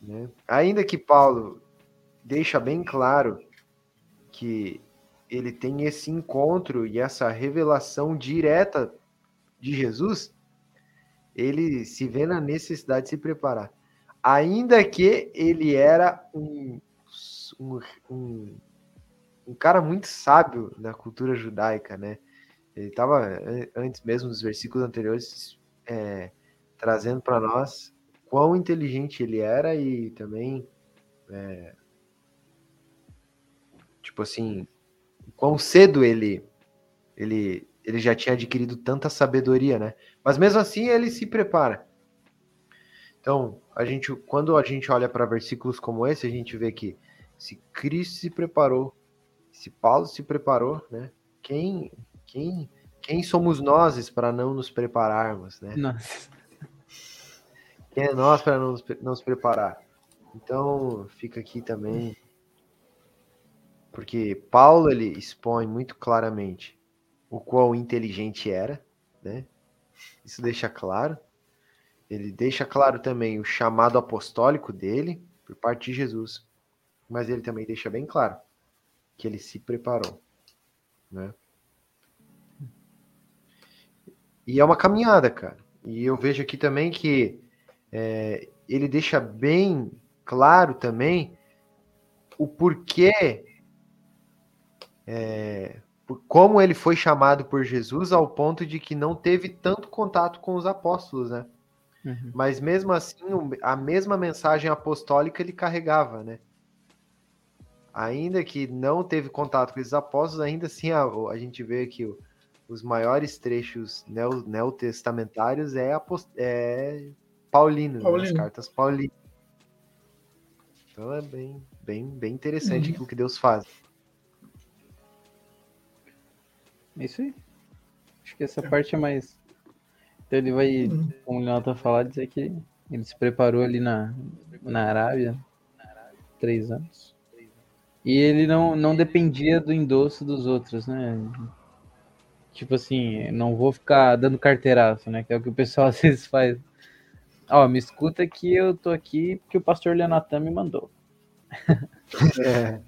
Né? Ainda que Paulo deixa bem claro que ele tem esse encontro e essa revelação direta de Jesus, ele se vê na necessidade de se preparar. Ainda que ele era um, um, um, um cara muito sábio na cultura judaica, né? Ele estava, antes mesmo dos versículos anteriores, é, trazendo para nós quão inteligente ele era e também, é, tipo assim, quão cedo ele, ele, ele já tinha adquirido tanta sabedoria, né? Mas mesmo assim ele se prepara. Então, a gente, quando a gente olha para versículos como esse, a gente vê que se Cristo se preparou, se Paulo se preparou, né? Quem quem, quem somos nós para não nos prepararmos, né? Nossa. Quem é nós para não nos, não nos preparar? Então, fica aqui também, porque Paulo ele expõe muito claramente o quão inteligente era, né? Isso deixa claro. Ele deixa claro também o chamado apostólico dele por parte de Jesus, mas ele também deixa bem claro que ele se preparou, né? E é uma caminhada, cara. E eu vejo aqui também que é, ele deixa bem claro também o porquê, é, como ele foi chamado por Jesus ao ponto de que não teve tanto contato com os apóstolos, né? Uhum. Mas mesmo assim, a mesma mensagem apostólica ele carregava, né? Ainda que não teve contato com esses apóstolos, ainda assim a, a gente vê que o, os maiores trechos neo, neotestamentários é, apost... é Paulino, Paulino. Né? as cartas Paulino. Então é bem, bem, bem interessante uhum. aquilo que Deus faz. É isso aí. Acho que essa parte é mais. Então ele vai, como o Leonardo falar, dizer que Ele se preparou ali na, na Arábia, três anos. E ele não, não dependia do endosso dos outros, né? Tipo assim, não vou ficar dando carteiraço, né? Que é o que o pessoal às vezes faz. Ó, me escuta que eu tô aqui porque o pastor Leonatan me mandou. É.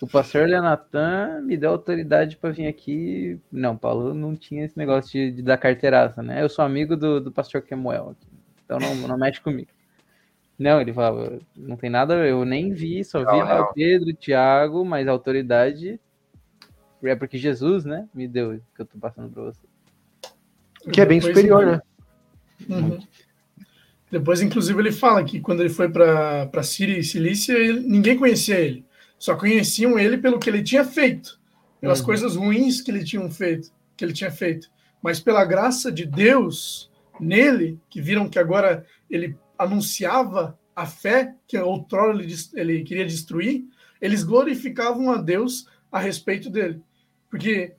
O pastor Leonatan me deu autoridade para vir aqui. Não, Paulo não tinha esse negócio de, de dar carteiraça, né? Eu sou amigo do, do pastor Kemuel aqui. Então não, não mexe comigo. Não, ele falava, não tem nada, eu nem vi, só vi não, o Pedro, o Thiago, mas a autoridade é porque Jesus, né, me deu que eu tô passando para você. Que é bem Depois, superior, né? Uhum. Depois, inclusive, ele fala que quando ele foi para Síria e Cilícia, ele, ninguém conhecia ele. Só conheciam ele pelo que ele tinha feito, pelas uhum. coisas ruins que ele tinha feito, que ele tinha feito. Mas pela graça de Deus nele, que viram que agora ele anunciava a fé que outrora ele, ele queria destruir, eles glorificavam a Deus a respeito dele. Porque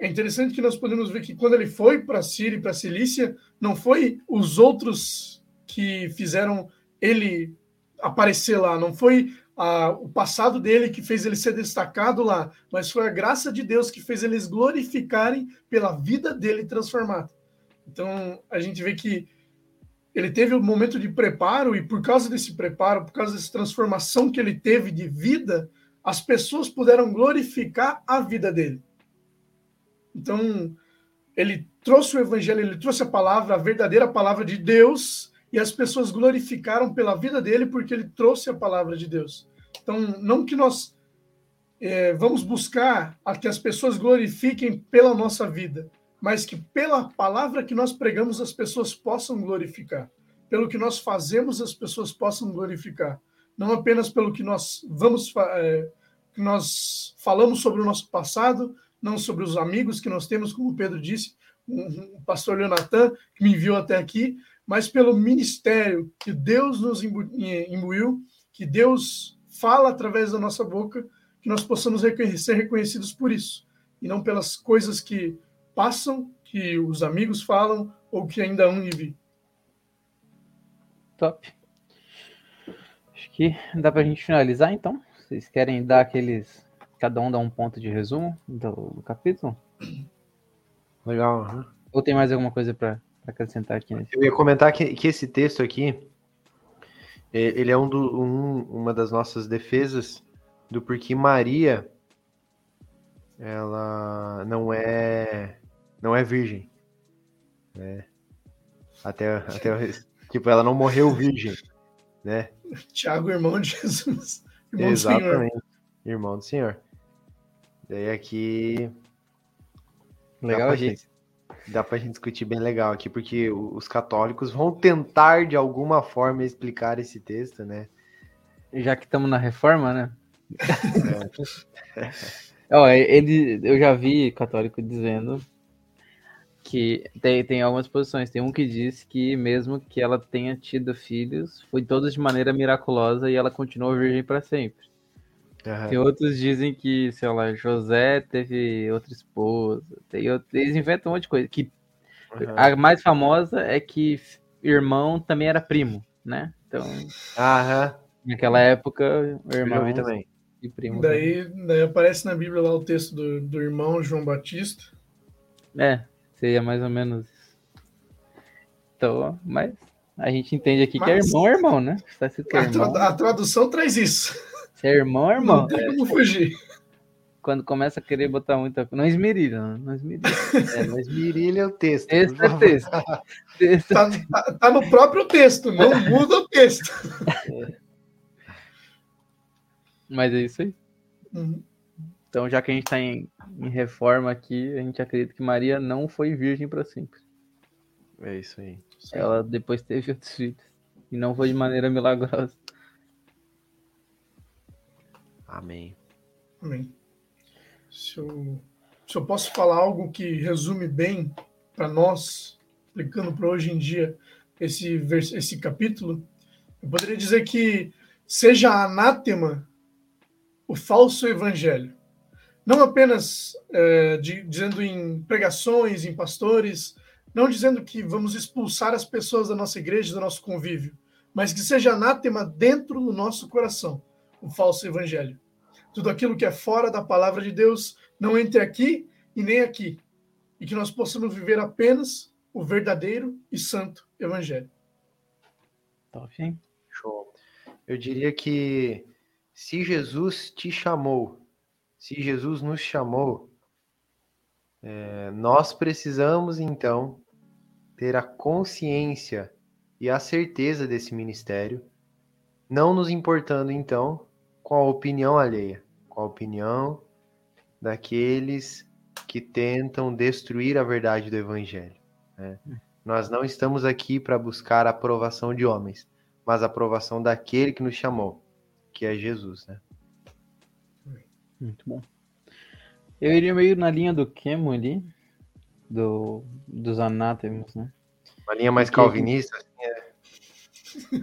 é interessante que nós podemos ver que quando ele foi para Síria e para Cilícia, não foi os outros que fizeram ele aparecer lá, não foi a, o passado dele que fez ele ser destacado lá, mas foi a graça de Deus que fez eles glorificarem pela vida dele transformada. Então a gente vê que ele teve um momento de preparo, e por causa desse preparo, por causa dessa transformação que ele teve de vida, as pessoas puderam glorificar a vida dele. Então, ele trouxe o evangelho, ele trouxe a palavra, a verdadeira palavra de Deus, e as pessoas glorificaram pela vida dele porque ele trouxe a palavra de Deus. Então, não que nós é, vamos buscar a que as pessoas glorifiquem pela nossa vida, mas que pela palavra que nós pregamos as pessoas possam glorificar, pelo que nós fazemos as pessoas possam glorificar, não apenas pelo que nós vamos é, que nós falamos sobre o nosso passado, não sobre os amigos que nós temos, como o Pedro disse, o pastor Leonatan que me enviou até aqui, mas pelo ministério que Deus nos imbuiu, que Deus fala através da nossa boca, que nós possamos ser reconhecidos por isso, e não pelas coisas que passam, que os amigos falam ou que ainda hão de. Top. Acho que dá para a gente finalizar então. Vocês querem dar aqueles. Cada um dá um ponto de resumo do, do capítulo? Legal. Uhum. Ou tem mais alguma coisa para acrescentar aqui? Nesse? Eu ia comentar que, que esse texto aqui ele é um, do, um uma das nossas defesas do porquê Maria ela não é não é virgem. Né? Até, até tipo, ela não morreu virgem, né? Tiago, irmão de Jesus. Irmão Exatamente. Do irmão do Senhor. Daí aqui. Legal, dá gente. gente. Dá pra gente discutir bem legal aqui, porque os católicos vão tentar de alguma forma explicar esse texto, né? Já que estamos na reforma, né? É. Ó, ele, eu já vi católico dizendo que tem, tem algumas posições. Tem um que diz que mesmo que ela tenha tido filhos, foi todos de maneira miraculosa e ela continuou virgem para sempre. Uhum. Tem outros dizem que, sei lá, José teve outra esposa. Tem outro, eles inventam um monte de coisa. Que uhum. A mais famosa é que irmão também era primo, né? Então, uhum. naquela época, o irmão também. e primo. Daí, daí aparece na Bíblia lá o texto do, do irmão João Batista. É, Seria mais ou menos. Então, mas a gente entende aqui mas... que é irmão, é irmão, né? Tá a, irmão. A, tradução traz isso. Se é irmão, é irmão. Não tem como fugir. Quando começa a querer botar muita Não esmerilha, não esmerilha. É, não esmerilha é o texto. Texto é texto. texto. Tá, tá, tá, no próprio texto, não muda o texto. É. Mas é isso aí. Uhum. Então, já que a gente está em, em, reforma aqui, a gente acredita que Maria não foi virgem para sempre. É isso aí. Ela depois teve outros filhos. E não foi de maneira milagrosa. Amém. Amém. Se eu, se eu posso falar algo que resume bem para nós, aplicando para hoje em dia esse, esse capítulo, eu poderia dizer que seja anátema o falso evangelho não apenas é, de, dizendo em pregações, em pastores, não dizendo que vamos expulsar as pessoas da nossa igreja, do nosso convívio, mas que seja anátema dentro do nosso coração, o falso evangelho. Tudo aquilo que é fora da palavra de Deus não entre aqui e nem aqui, e que nós possamos viver apenas o verdadeiro e santo evangelho. Top, hein? Show. Eu diria que se Jesus te chamou, se Jesus nos chamou, é, nós precisamos então ter a consciência e a certeza desse ministério, não nos importando então com a opinião alheia, com a opinião daqueles que tentam destruir a verdade do evangelho. Né? Nós não estamos aqui para buscar a aprovação de homens, mas a aprovação daquele que nos chamou, que é Jesus. Né? Muito bom. Eu iria meio na linha do Kemo ali, do, dos anátemas, né? Uma linha mais calvinista. Assim, é...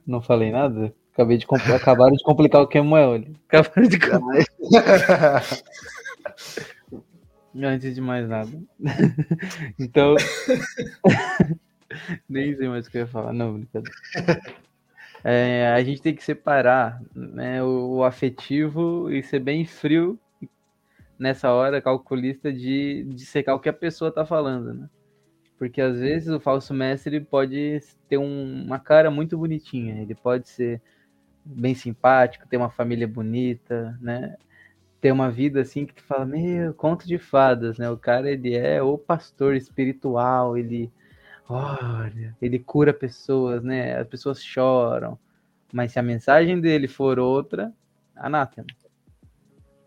Não falei nada? Acabei de acabaram de complicar o Kemuel. Acabaram de Antes de mais nada. então. Nem sei mais o que eu ia falar. Não, brincadeira. É, a gente tem que separar né, o, o, afetivo e ser bem frio nessa hora, calculista, de, de secar o que a pessoa tá falando, né? Porque às vezes o falso mestre pode ter um, uma cara muito bonitinha, ele pode ser bem simpático, ter uma família bonita, né? Ter uma vida assim que tu fala, meu, conto de fadas, né? O cara, ele é o pastor espiritual, ele, olha, ele cura pessoas, né? As pessoas choram. Mas se a mensagem dele for outra, anátema.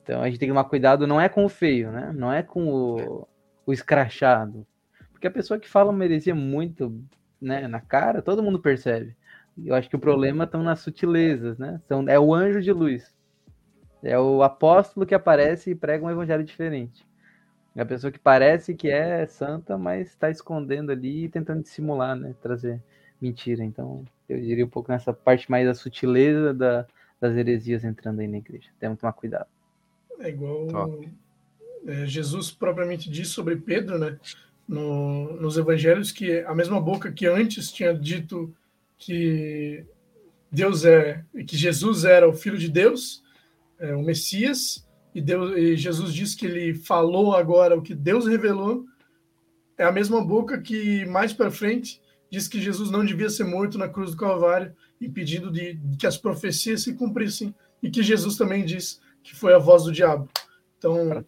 Então a gente tem que tomar cuidado, não é com o feio, né? Não é com o, o escrachado. Porque a pessoa que fala uma heresia muito né, na cara, todo mundo percebe. Eu acho que o problema estão nas sutilezas, né? São, é o anjo de luz. É o apóstolo que aparece e prega um evangelho diferente. É a pessoa que parece que é santa, mas está escondendo ali e tentando dissimular, né? Trazer mentira. Então, eu diria um pouco nessa parte mais da sutileza da, das heresias entrando aí na igreja. Temos que tomar cuidado. É igual é, Jesus propriamente disse sobre Pedro, né? No, nos evangelhos, que a mesma boca que antes tinha dito que Deus é, que Jesus era o Filho de Deus, é, o Messias, e, Deus, e Jesus disse que ele falou agora o que Deus revelou, é a mesma boca que mais para frente diz que Jesus não devia ser morto na cruz do Calvário, impedindo de, de que as profecias se cumprissem, e que Jesus também diz que foi a voz do diabo. Então,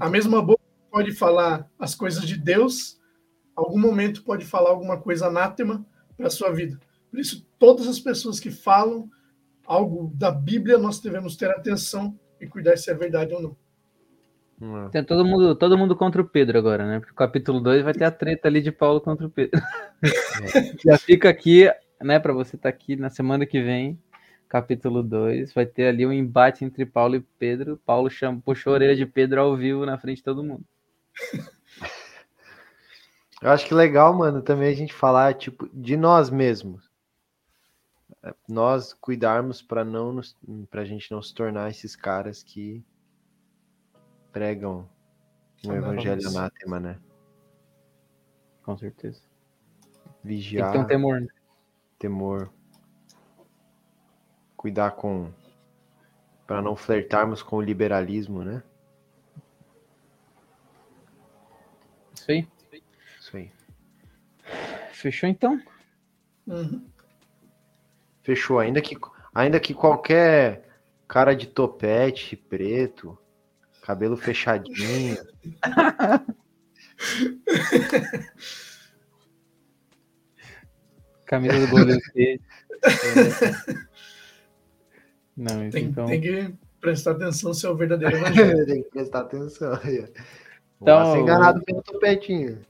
a mesma boca pode falar as coisas de Deus, algum momento pode falar alguma coisa anátema para a sua vida. Por isso, todas as pessoas que falam algo da Bíblia, nós devemos ter atenção e cuidar se é verdade ou não. É. Tem todo mundo, todo mundo contra o Pedro agora, né? Porque o capítulo 2 vai ter a treta ali de Paulo contra o Pedro. É. Já fica aqui, né, para você estar tá aqui na semana que vem, capítulo 2, vai ter ali um embate entre Paulo e Pedro. Paulo chama, puxou a orelha de Pedro ao vivo na frente de todo mundo. Eu acho que legal, mano, também a gente falar, tipo, de nós mesmos nós cuidarmos para não para a gente não se tornar esses caras que pregam o um evangelho anátema, né? Com certeza. Vigiar. Tem que ter um temor. Né? Temor. Cuidar com para não flertarmos com o liberalismo, né? Isso aí. Isso aí. Fechou então? Uhum. Fechou. Ainda que, ainda que qualquer cara de topete preto, cabelo fechadinho. Camisa do Golden State. Não, tem, então... tem que prestar atenção se é o verdadeiro evangelho. tem que prestar atenção. Então, ser enganado pelo topetinho.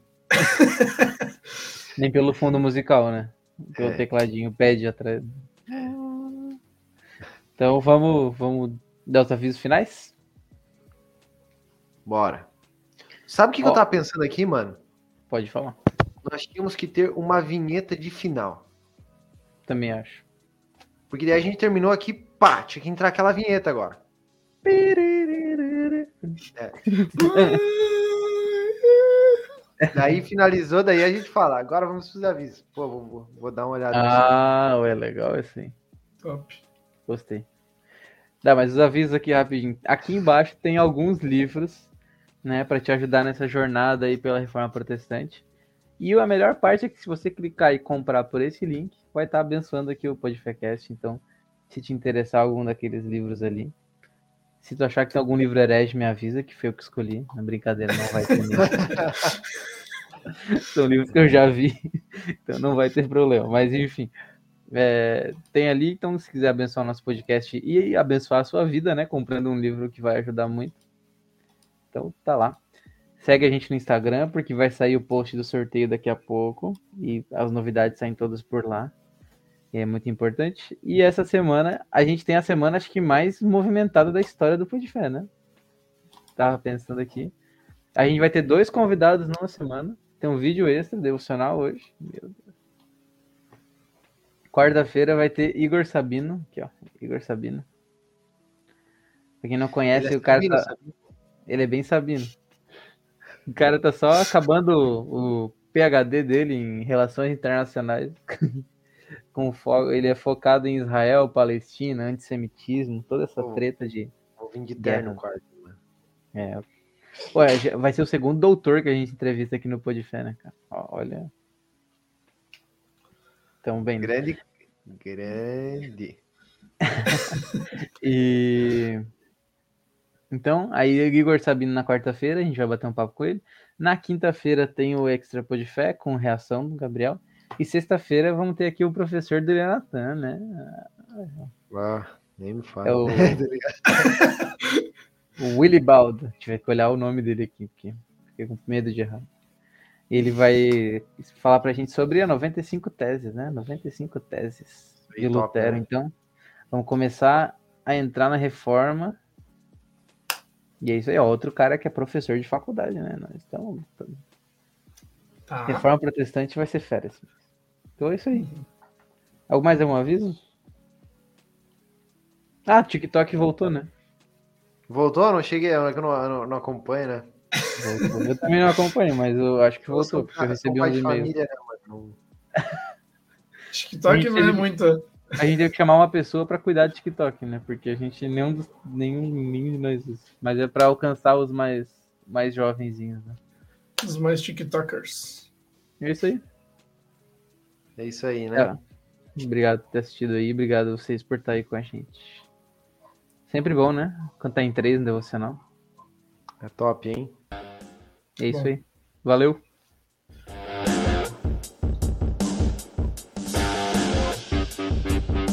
Nem pelo fundo musical, né? Pelo é. tecladinho pede atrás. Então vamos, vamos dar os avisos finais? Bora. Sabe o que, que, eu tava pensando aqui, mano? Pode falar. Nós tínhamos que ter uma vinheta de final. Também acho. Porque daí a gente terminou aqui, pá, tinha que entrar aquela vinheta agora. É. Daí finalizou, daí a gente fala, agora vamos para os avisos. Pô, vou, vou, vou dar uma olhada. Ah, é legal assim. Top. Gostei. Dá, mas os avisos aqui rapidinho. Aqui embaixo tem alguns livros, né, para te ajudar nessa jornada aí pela reforma protestante. E a melhor parte é que se você clicar e comprar por esse link, vai estar abençoando aqui o Podfacast. Então, se te interessar algum daqueles livros ali, se tu achar que tem algum livro herege, me avisa que foi eu que escolhi. Na brincadeira, não vai ter mesmo. São livros que eu já vi, então não vai ter problema. Mas enfim, é, tem ali. Então, se quiser abençoar nosso podcast e abençoar a sua vida, né? Comprando um livro que vai ajudar muito. Então, tá lá. Segue a gente no Instagram, porque vai sair o post do sorteio daqui a pouco. E as novidades saem todas por lá. E é muito importante. E essa semana, a gente tem a semana, acho que mais movimentada da história do Podfé, né? Tava pensando aqui. A gente vai ter dois convidados numa semana. Tem um vídeo extra, devocional hoje. Meu Deus. Quarta-feira vai ter Igor Sabino. Aqui, ó. Igor Sabino. Pra quem não conhece, é o cara Sabino, tá... sabe? Ele é bem Sabino. O cara tá só acabando o PhD dele em relações internacionais. Com fo... Ele é focado em Israel, Palestina, antissemitismo, toda essa Pô. treta de. Vou vir de terno mano. É. Ué, vai ser o segundo doutor que a gente entrevista aqui no Podfé, né, cara? Olha. Então, bem. Grande. Grande. E. Então, aí o Igor Sabino na quarta-feira, a gente vai bater um papo com ele. Na quinta-feira tem o Extra Podfé com reação do Gabriel. E sexta-feira vamos ter aqui o professor do Natan, né? Ah, nem me fala. É o, Tá o Willy Baldo. Tive que olhar o nome dele aqui, porque fiquei com medo de errar. Ele vai falar pra gente sobre a 95 teses, né? 95 teses de Lutero. né? Então, vamos começar a entrar na reforma. E é isso aí, ó, outro cara que é professor de faculdade, né? Nós estamos. Tá. Reforma protestante vai ser férias. Então é isso aí. Algo mais algum aviso? Ah, TikTok voltou, né? Voltou? Não cheguei, é que eu não, eu não, não acompanho, né? Voltou. Eu também não acompanho, mas eu acho que voltou, porque eu recebi e-mails. família, né? TikTok Gente, não é muito. A gente teve que chamar uma pessoa pra cuidar do TikTok, né? Porque a gente nenhum dos, nenhum, nenhum de nós. Mas é pra alcançar os mais mais jovenzinhos, né? Os mais TikTokers. É isso aí. É isso aí, né? É. Obrigado por ter assistido aí, obrigado a vocês por estar aí com a gente. Sempre bom, né? Quando tá em três no devocional. É top, hein? É isso Bom. aí. Valeu.